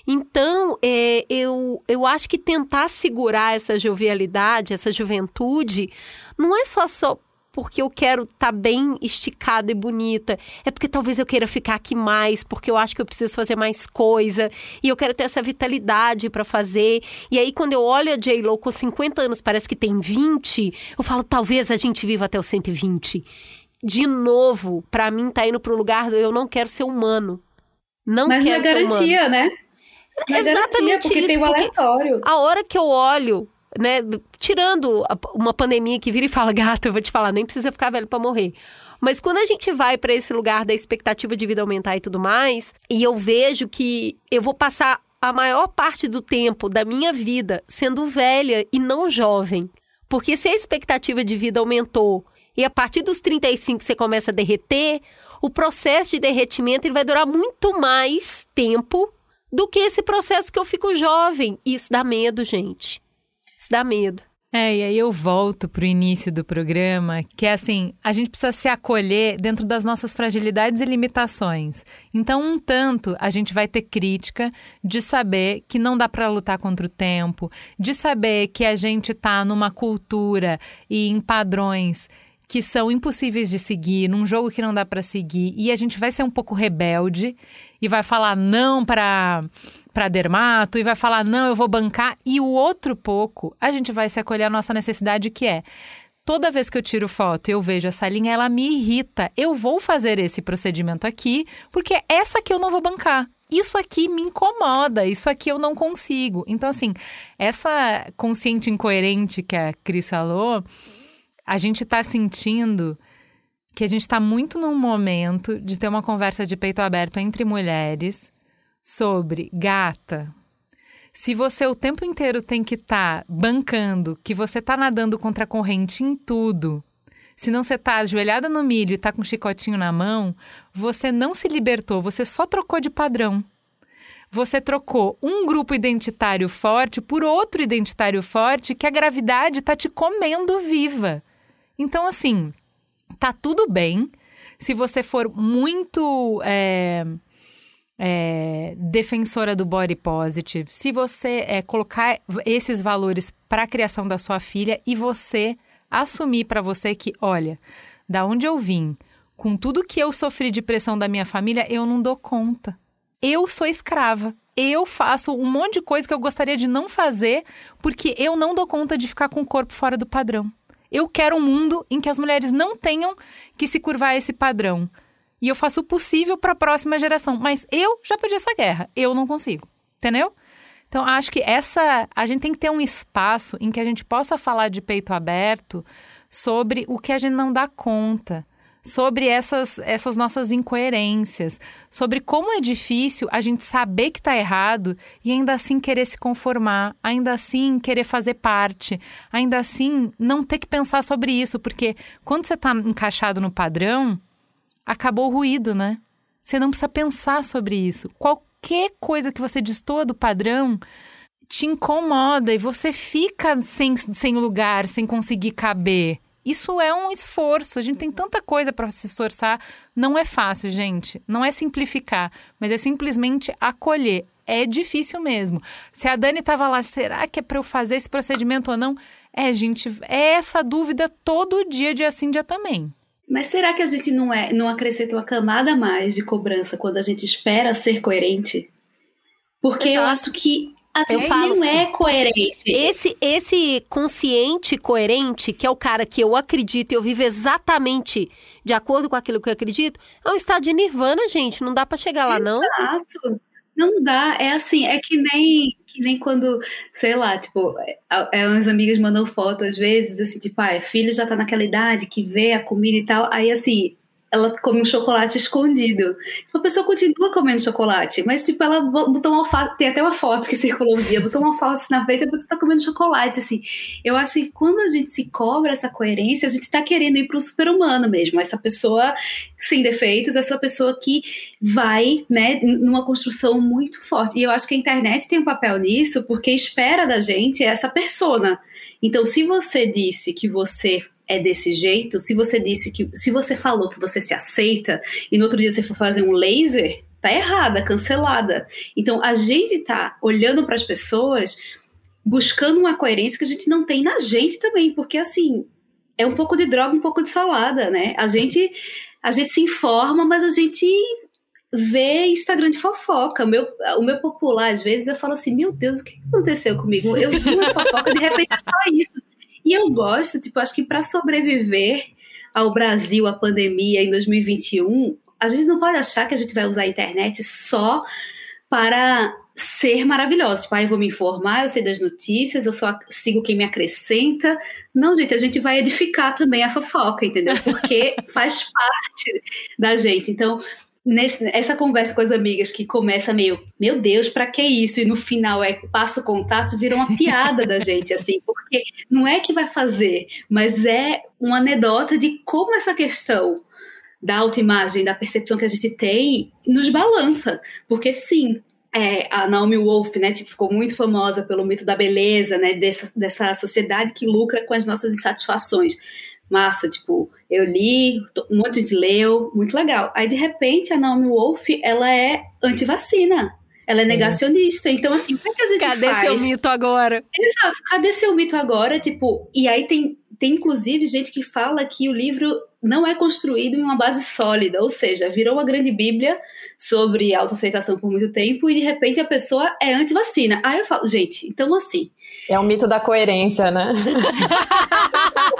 Então, é, eu, eu acho que tentar segurar essa jovialidade, essa juventude, não é só, só porque eu quero estar bem esticada e bonita. É porque talvez eu queira ficar aqui mais, porque eu acho que eu preciso fazer mais coisa. E eu quero ter essa vitalidade para fazer. E aí, quando eu olho a J-Lo com 50 anos, parece que tem 20, eu falo, talvez a gente viva até os 120. De novo, para mim, tá indo pro lugar do eu não quero ser humano. Não Mas não é quero ser humano. garantia, né? Não é Exatamente garantia, porque isso, tem o aleatório. a hora que eu olho, né, tirando uma pandemia que vira e fala, gata, eu vou te falar, nem precisa ficar velho pra morrer. Mas quando a gente vai pra esse lugar da expectativa de vida aumentar e tudo mais, e eu vejo que eu vou passar a maior parte do tempo da minha vida sendo velha e não jovem. Porque se a expectativa de vida aumentou e a partir dos 35 você começa a derreter, o processo de derretimento ele vai durar muito mais tempo do que esse processo que eu fico jovem. Isso dá medo, gente. Dá medo. É, e aí eu volto pro início do programa, que é assim, a gente precisa se acolher dentro das nossas fragilidades e limitações. Então, um tanto, a gente vai ter crítica de saber que não dá para lutar contra o tempo, de saber que a gente tá numa cultura e em padrões que são impossíveis de seguir, num jogo que não dá para seguir, e a gente vai ser um pouco rebelde e vai falar não para para dermato e vai falar não, eu vou bancar e o outro pouco, a gente vai se acolher a nossa necessidade que é Toda vez que eu tiro foto e eu vejo essa linha, ela me irrita. Eu vou fazer esse procedimento aqui, porque essa aqui eu não vou bancar. Isso aqui me incomoda, isso aqui eu não consigo. Então, assim, essa consciente incoerente que a Cris falou, a gente tá sentindo que a gente tá muito num momento de ter uma conversa de peito aberto entre mulheres sobre gata. Se você o tempo inteiro tem que estar bancando, que você tá nadando contra a corrente em tudo, se não você tá ajoelhada no milho e tá com um chicotinho na mão, você não se libertou, você só trocou de padrão. Você trocou um grupo identitário forte por outro identitário forte que a gravidade tá te comendo viva. Então, assim, tá tudo bem se você for muito é, é, defensora do body positive, se você é, colocar esses valores para a criação da sua filha e você assumir para você que, olha, da onde eu vim, com tudo que eu sofri de pressão da minha família, eu não dou conta. Eu sou escrava. Eu faço um monte de coisa que eu gostaria de não fazer porque eu não dou conta de ficar com o corpo fora do padrão. Eu quero um mundo em que as mulheres não tenham que se curvar a esse padrão. E eu faço o possível para a próxima geração. Mas eu já perdi essa guerra. Eu não consigo. Entendeu? Então, acho que essa. A gente tem que ter um espaço em que a gente possa falar de peito aberto sobre o que a gente não dá conta. Sobre essas, essas nossas incoerências, sobre como é difícil a gente saber que está errado e ainda assim querer se conformar, ainda assim querer fazer parte, ainda assim não ter que pensar sobre isso, porque quando você está encaixado no padrão, acabou o ruído, né? Você não precisa pensar sobre isso. Qualquer coisa que você destoa do padrão te incomoda e você fica sem, sem lugar, sem conseguir caber. Isso é um esforço. A gente tem tanta coisa para se esforçar. Não é fácil, gente. Não é simplificar, mas é simplesmente acolher. É difícil mesmo. Se a Dani estava lá, será que é para eu fazer esse procedimento ou não? É, gente, é essa dúvida todo dia, dia sim, dia também. Mas será que a gente não, é, não acrescenta uma camada mais de cobrança quando a gente espera ser coerente? Porque eu Exato. acho que a Eu gente falo não é coerente. Esse, esse consciente coerente, que é o cara que eu acredito e eu vivo exatamente de acordo com aquilo que eu acredito, é um estado de nirvana, gente. Não dá pra chegar lá, não. Exato. Não dá, é assim, é que nem, que nem quando, sei lá, tipo, é, é, umas amigas mandam foto às vezes, assim, tipo, ah, filho já tá naquela idade que vê a comida e tal, aí assim, ela come um chocolate escondido. Tipo, a pessoa continua comendo chocolate, mas tipo, ela botou uma alface, tem até uma foto que circulou um dia, botou uma alface na veia e pessoa tá comendo chocolate, assim. Eu acho que quando a gente se cobra essa coerência, a gente tá querendo ir pro super-humano mesmo, essa pessoa sem defeitos, essa pessoa que vai, né, numa construção muito forte. E eu acho que a internet tem um papel nisso, porque espera da gente essa persona. Então, se você disse que você é desse jeito, se você disse que. Se você falou que você se aceita e no outro dia você for fazer um laser, tá errada, cancelada. Então a gente tá olhando para as pessoas buscando uma coerência que a gente não tem na gente também, porque assim, é um pouco de droga, um pouco de salada, né? A gente a gente se informa, mas a gente vê Instagram de fofoca. O meu, o meu popular, às vezes, eu falo assim: Meu Deus, o que aconteceu comigo? Eu vi umas fofocas, de repente só isso. E eu gosto, tipo, acho que para sobreviver ao Brasil, à pandemia em 2021, a gente não pode achar que a gente vai usar a internet só para ser maravilhoso. Tipo, ah, eu vou me informar, eu sei das notícias, eu só sigo quem me acrescenta. Não, gente, a gente vai edificar também a fofoca, entendeu? Porque faz parte da gente. Então, nesse, essa conversa com as amigas que começa meio, meu Deus, para que isso? E no final é passa o contato, vira uma piada da gente, assim, porque não é que vai fazer, mas é uma anedota de como essa questão da autoimagem, da percepção que a gente tem, nos balança. Porque sim, é, a Naomi Wolf, né, tipo, ficou muito famosa pelo mito da beleza, né, dessa, dessa sociedade que lucra com as nossas insatisfações massa, tipo, eu li, um monte de gente leu, muito legal. Aí, de repente, a Naomi Wolf, ela é anti-vacina. Ela é negacionista. É. Então, assim, como é que a gente Cadê faz? Cadê seu mito agora? Exato. Cadê seu mito agora? Tipo, e aí tem, tem inclusive gente que fala que o livro não é construído em uma base sólida, ou seja, virou uma grande bíblia sobre autoaceitação por muito tempo e de repente a pessoa é anti-vacina. Aí eu falo, gente, então assim. É o mito da coerência, né?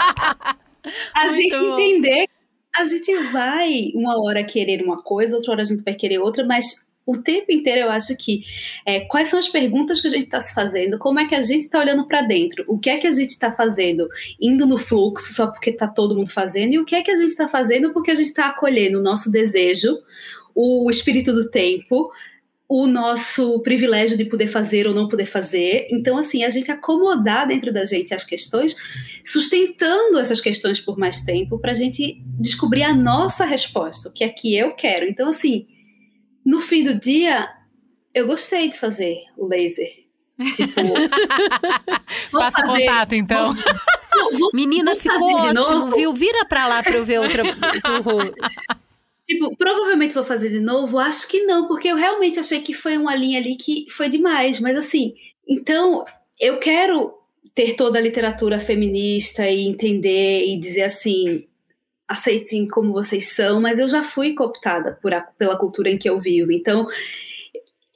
a Muito gente bom. entender, a gente vai uma hora querer uma coisa, outra hora a gente vai querer outra, mas o tempo inteiro eu acho que é, quais são as perguntas que a gente está se fazendo, como é que a gente está olhando para dentro, o que é que a gente está fazendo, indo no fluxo só porque está todo mundo fazendo, e o que é que a gente está fazendo porque a gente está acolhendo o nosso desejo, o espírito do tempo, o nosso privilégio de poder fazer ou não poder fazer. Então, assim, a gente acomodar dentro da gente as questões, sustentando essas questões por mais tempo, para a gente descobrir a nossa resposta, o que é que eu quero. Então, assim, no fim do dia, eu gostei de fazer o laser. Tipo, Passa fazer, contato, então. Vou, vou, Menina, vou ficou ótimo, viu? Vira pra lá pra eu ver outra. Tipo, provavelmente vou fazer de novo? Acho que não, porque eu realmente achei que foi uma linha ali que foi demais. Mas assim, então eu quero ter toda a literatura feminista e entender e dizer assim, aceitem como vocês são, mas eu já fui cooptada por a, pela cultura em que eu vivo. Então,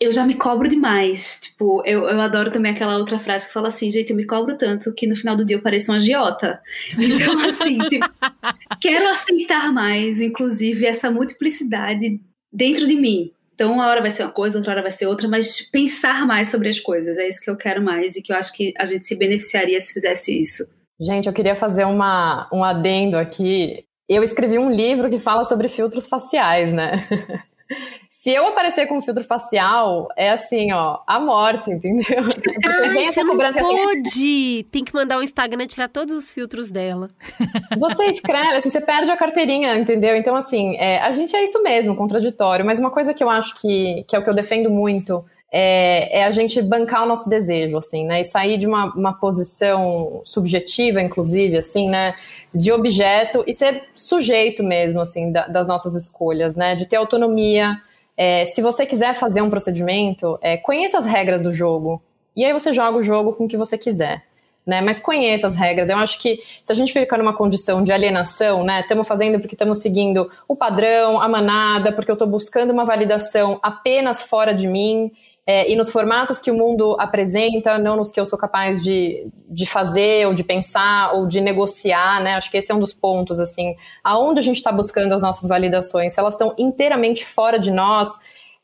eu já me cobro demais. Tipo, eu, eu adoro também aquela outra frase que fala assim, gente, eu me cobro tanto que no final do dia eu pareço uma agiota. Então, assim, tipo, quero aceitar mais, inclusive, essa multiplicidade dentro de mim. Então, uma hora vai ser uma coisa, outra hora vai ser outra, mas pensar mais sobre as coisas. É isso que eu quero mais e que eu acho que a gente se beneficiaria se fizesse isso. Gente, eu queria fazer uma, um adendo aqui. Eu escrevi um livro que fala sobre filtros faciais, né? Se eu aparecer com um filtro facial, é assim, ó, a morte, entendeu? Ai, você não pode! Assim. Tem que mandar o Instagram tirar todos os filtros dela. Você escreve, assim, você perde a carteirinha, entendeu? Então, assim, é, a gente é isso mesmo, contraditório. Mas uma coisa que eu acho que, que é o que eu defendo muito é, é, a gente bancar o nosso desejo, assim, né? E sair de uma, uma posição subjetiva, inclusive, assim, né? De objeto e ser sujeito mesmo, assim, da, das nossas escolhas, né? De ter autonomia é, se você quiser fazer um procedimento, é, conheça as regras do jogo. E aí você joga o jogo com o que você quiser. Né? Mas conheça as regras. Eu acho que se a gente ficar numa condição de alienação, né? Estamos fazendo porque estamos seguindo o padrão, a manada, porque eu estou buscando uma validação apenas fora de mim é, e nos formatos que o mundo apresenta, não nos que eu sou capaz de, de fazer, ou de pensar, ou de negociar, né? Acho que esse é um dos pontos, assim, aonde a gente está buscando as nossas validações, se elas estão inteiramente fora de nós,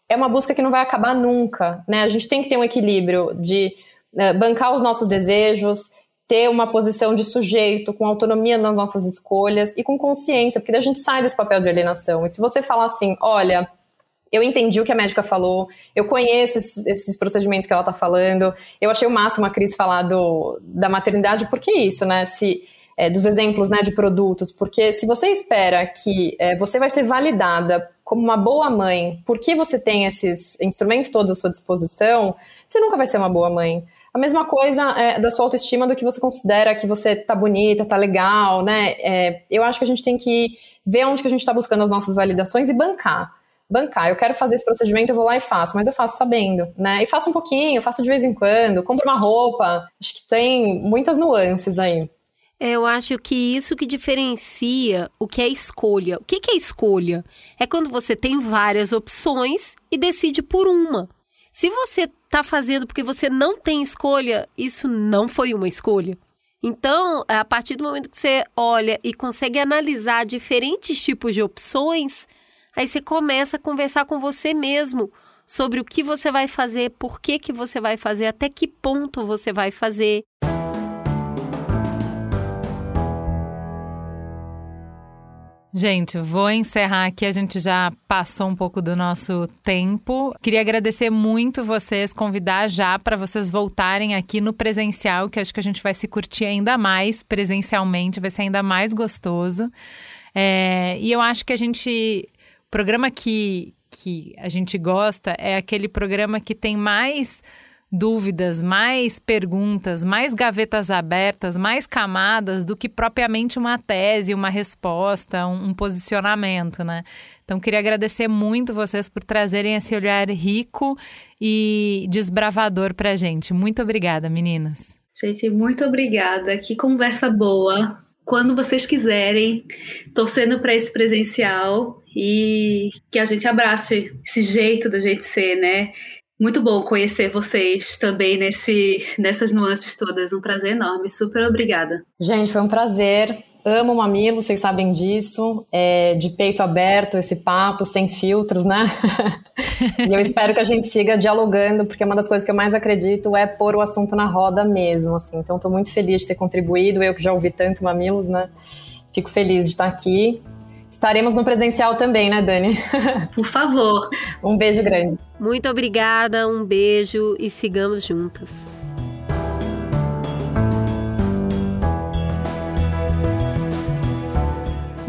é uma busca que não vai acabar nunca, né? A gente tem que ter um equilíbrio de uh, bancar os nossos desejos, ter uma posição de sujeito, com autonomia nas nossas escolhas e com consciência, porque a gente sai desse papel de alienação. E se você falar assim, olha, eu entendi o que a médica falou, eu conheço esses, esses procedimentos que ela está falando, eu achei o máximo a Cris falar do, da maternidade, por que isso, né? Se, é, dos exemplos né, de produtos, porque se você espera que é, você vai ser validada como uma boa mãe, porque você tem esses instrumentos todos à sua disposição, você nunca vai ser uma boa mãe. A mesma coisa é, da sua autoestima do que você considera que você tá bonita, tá legal, né? É, eu acho que a gente tem que ver onde que a gente está buscando as nossas validações e bancar bancar. Eu quero fazer esse procedimento, eu vou lá e faço, mas eu faço sabendo, né? E faço um pouquinho, faço de vez em quando, compro uma roupa. Acho que tem muitas nuances aí. É, eu acho que isso que diferencia o que é escolha. O que é escolha? É quando você tem várias opções e decide por uma. Se você está fazendo porque você não tem escolha, isso não foi uma escolha. Então, a partir do momento que você olha e consegue analisar diferentes tipos de opções, Aí você começa a conversar com você mesmo sobre o que você vai fazer, por que, que você vai fazer, até que ponto você vai fazer. Gente, vou encerrar aqui. A gente já passou um pouco do nosso tempo. Queria agradecer muito vocês, convidar já para vocês voltarem aqui no presencial, que acho que a gente vai se curtir ainda mais presencialmente, vai ser ainda mais gostoso. É, e eu acho que a gente programa que, que a gente gosta é aquele programa que tem mais dúvidas, mais perguntas, mais gavetas abertas, mais camadas do que propriamente uma tese, uma resposta, um, um posicionamento, né? Então, queria agradecer muito vocês por trazerem esse olhar rico e desbravador para gente. Muito obrigada, meninas. Gente, muito obrigada. Que conversa boa. Quando vocês quiserem, torcendo para esse presencial e que a gente abrace esse jeito da gente ser, né? Muito bom conhecer vocês também nesse, nessas nuances todas. Um prazer enorme. Super obrigada. Gente, foi um prazer. Amo mamilo, vocês sabem disso. É de peito aberto esse papo, sem filtros, né? e eu espero que a gente siga dialogando, porque uma das coisas que eu mais acredito é pôr o assunto na roda mesmo. Assim. Então, estou muito feliz de ter contribuído. Eu que já ouvi tanto mamilos, né? Fico feliz de estar aqui. Estaremos no presencial também, né, Dani? Por favor. um beijo grande. Muito obrigada, um beijo e sigamos juntas.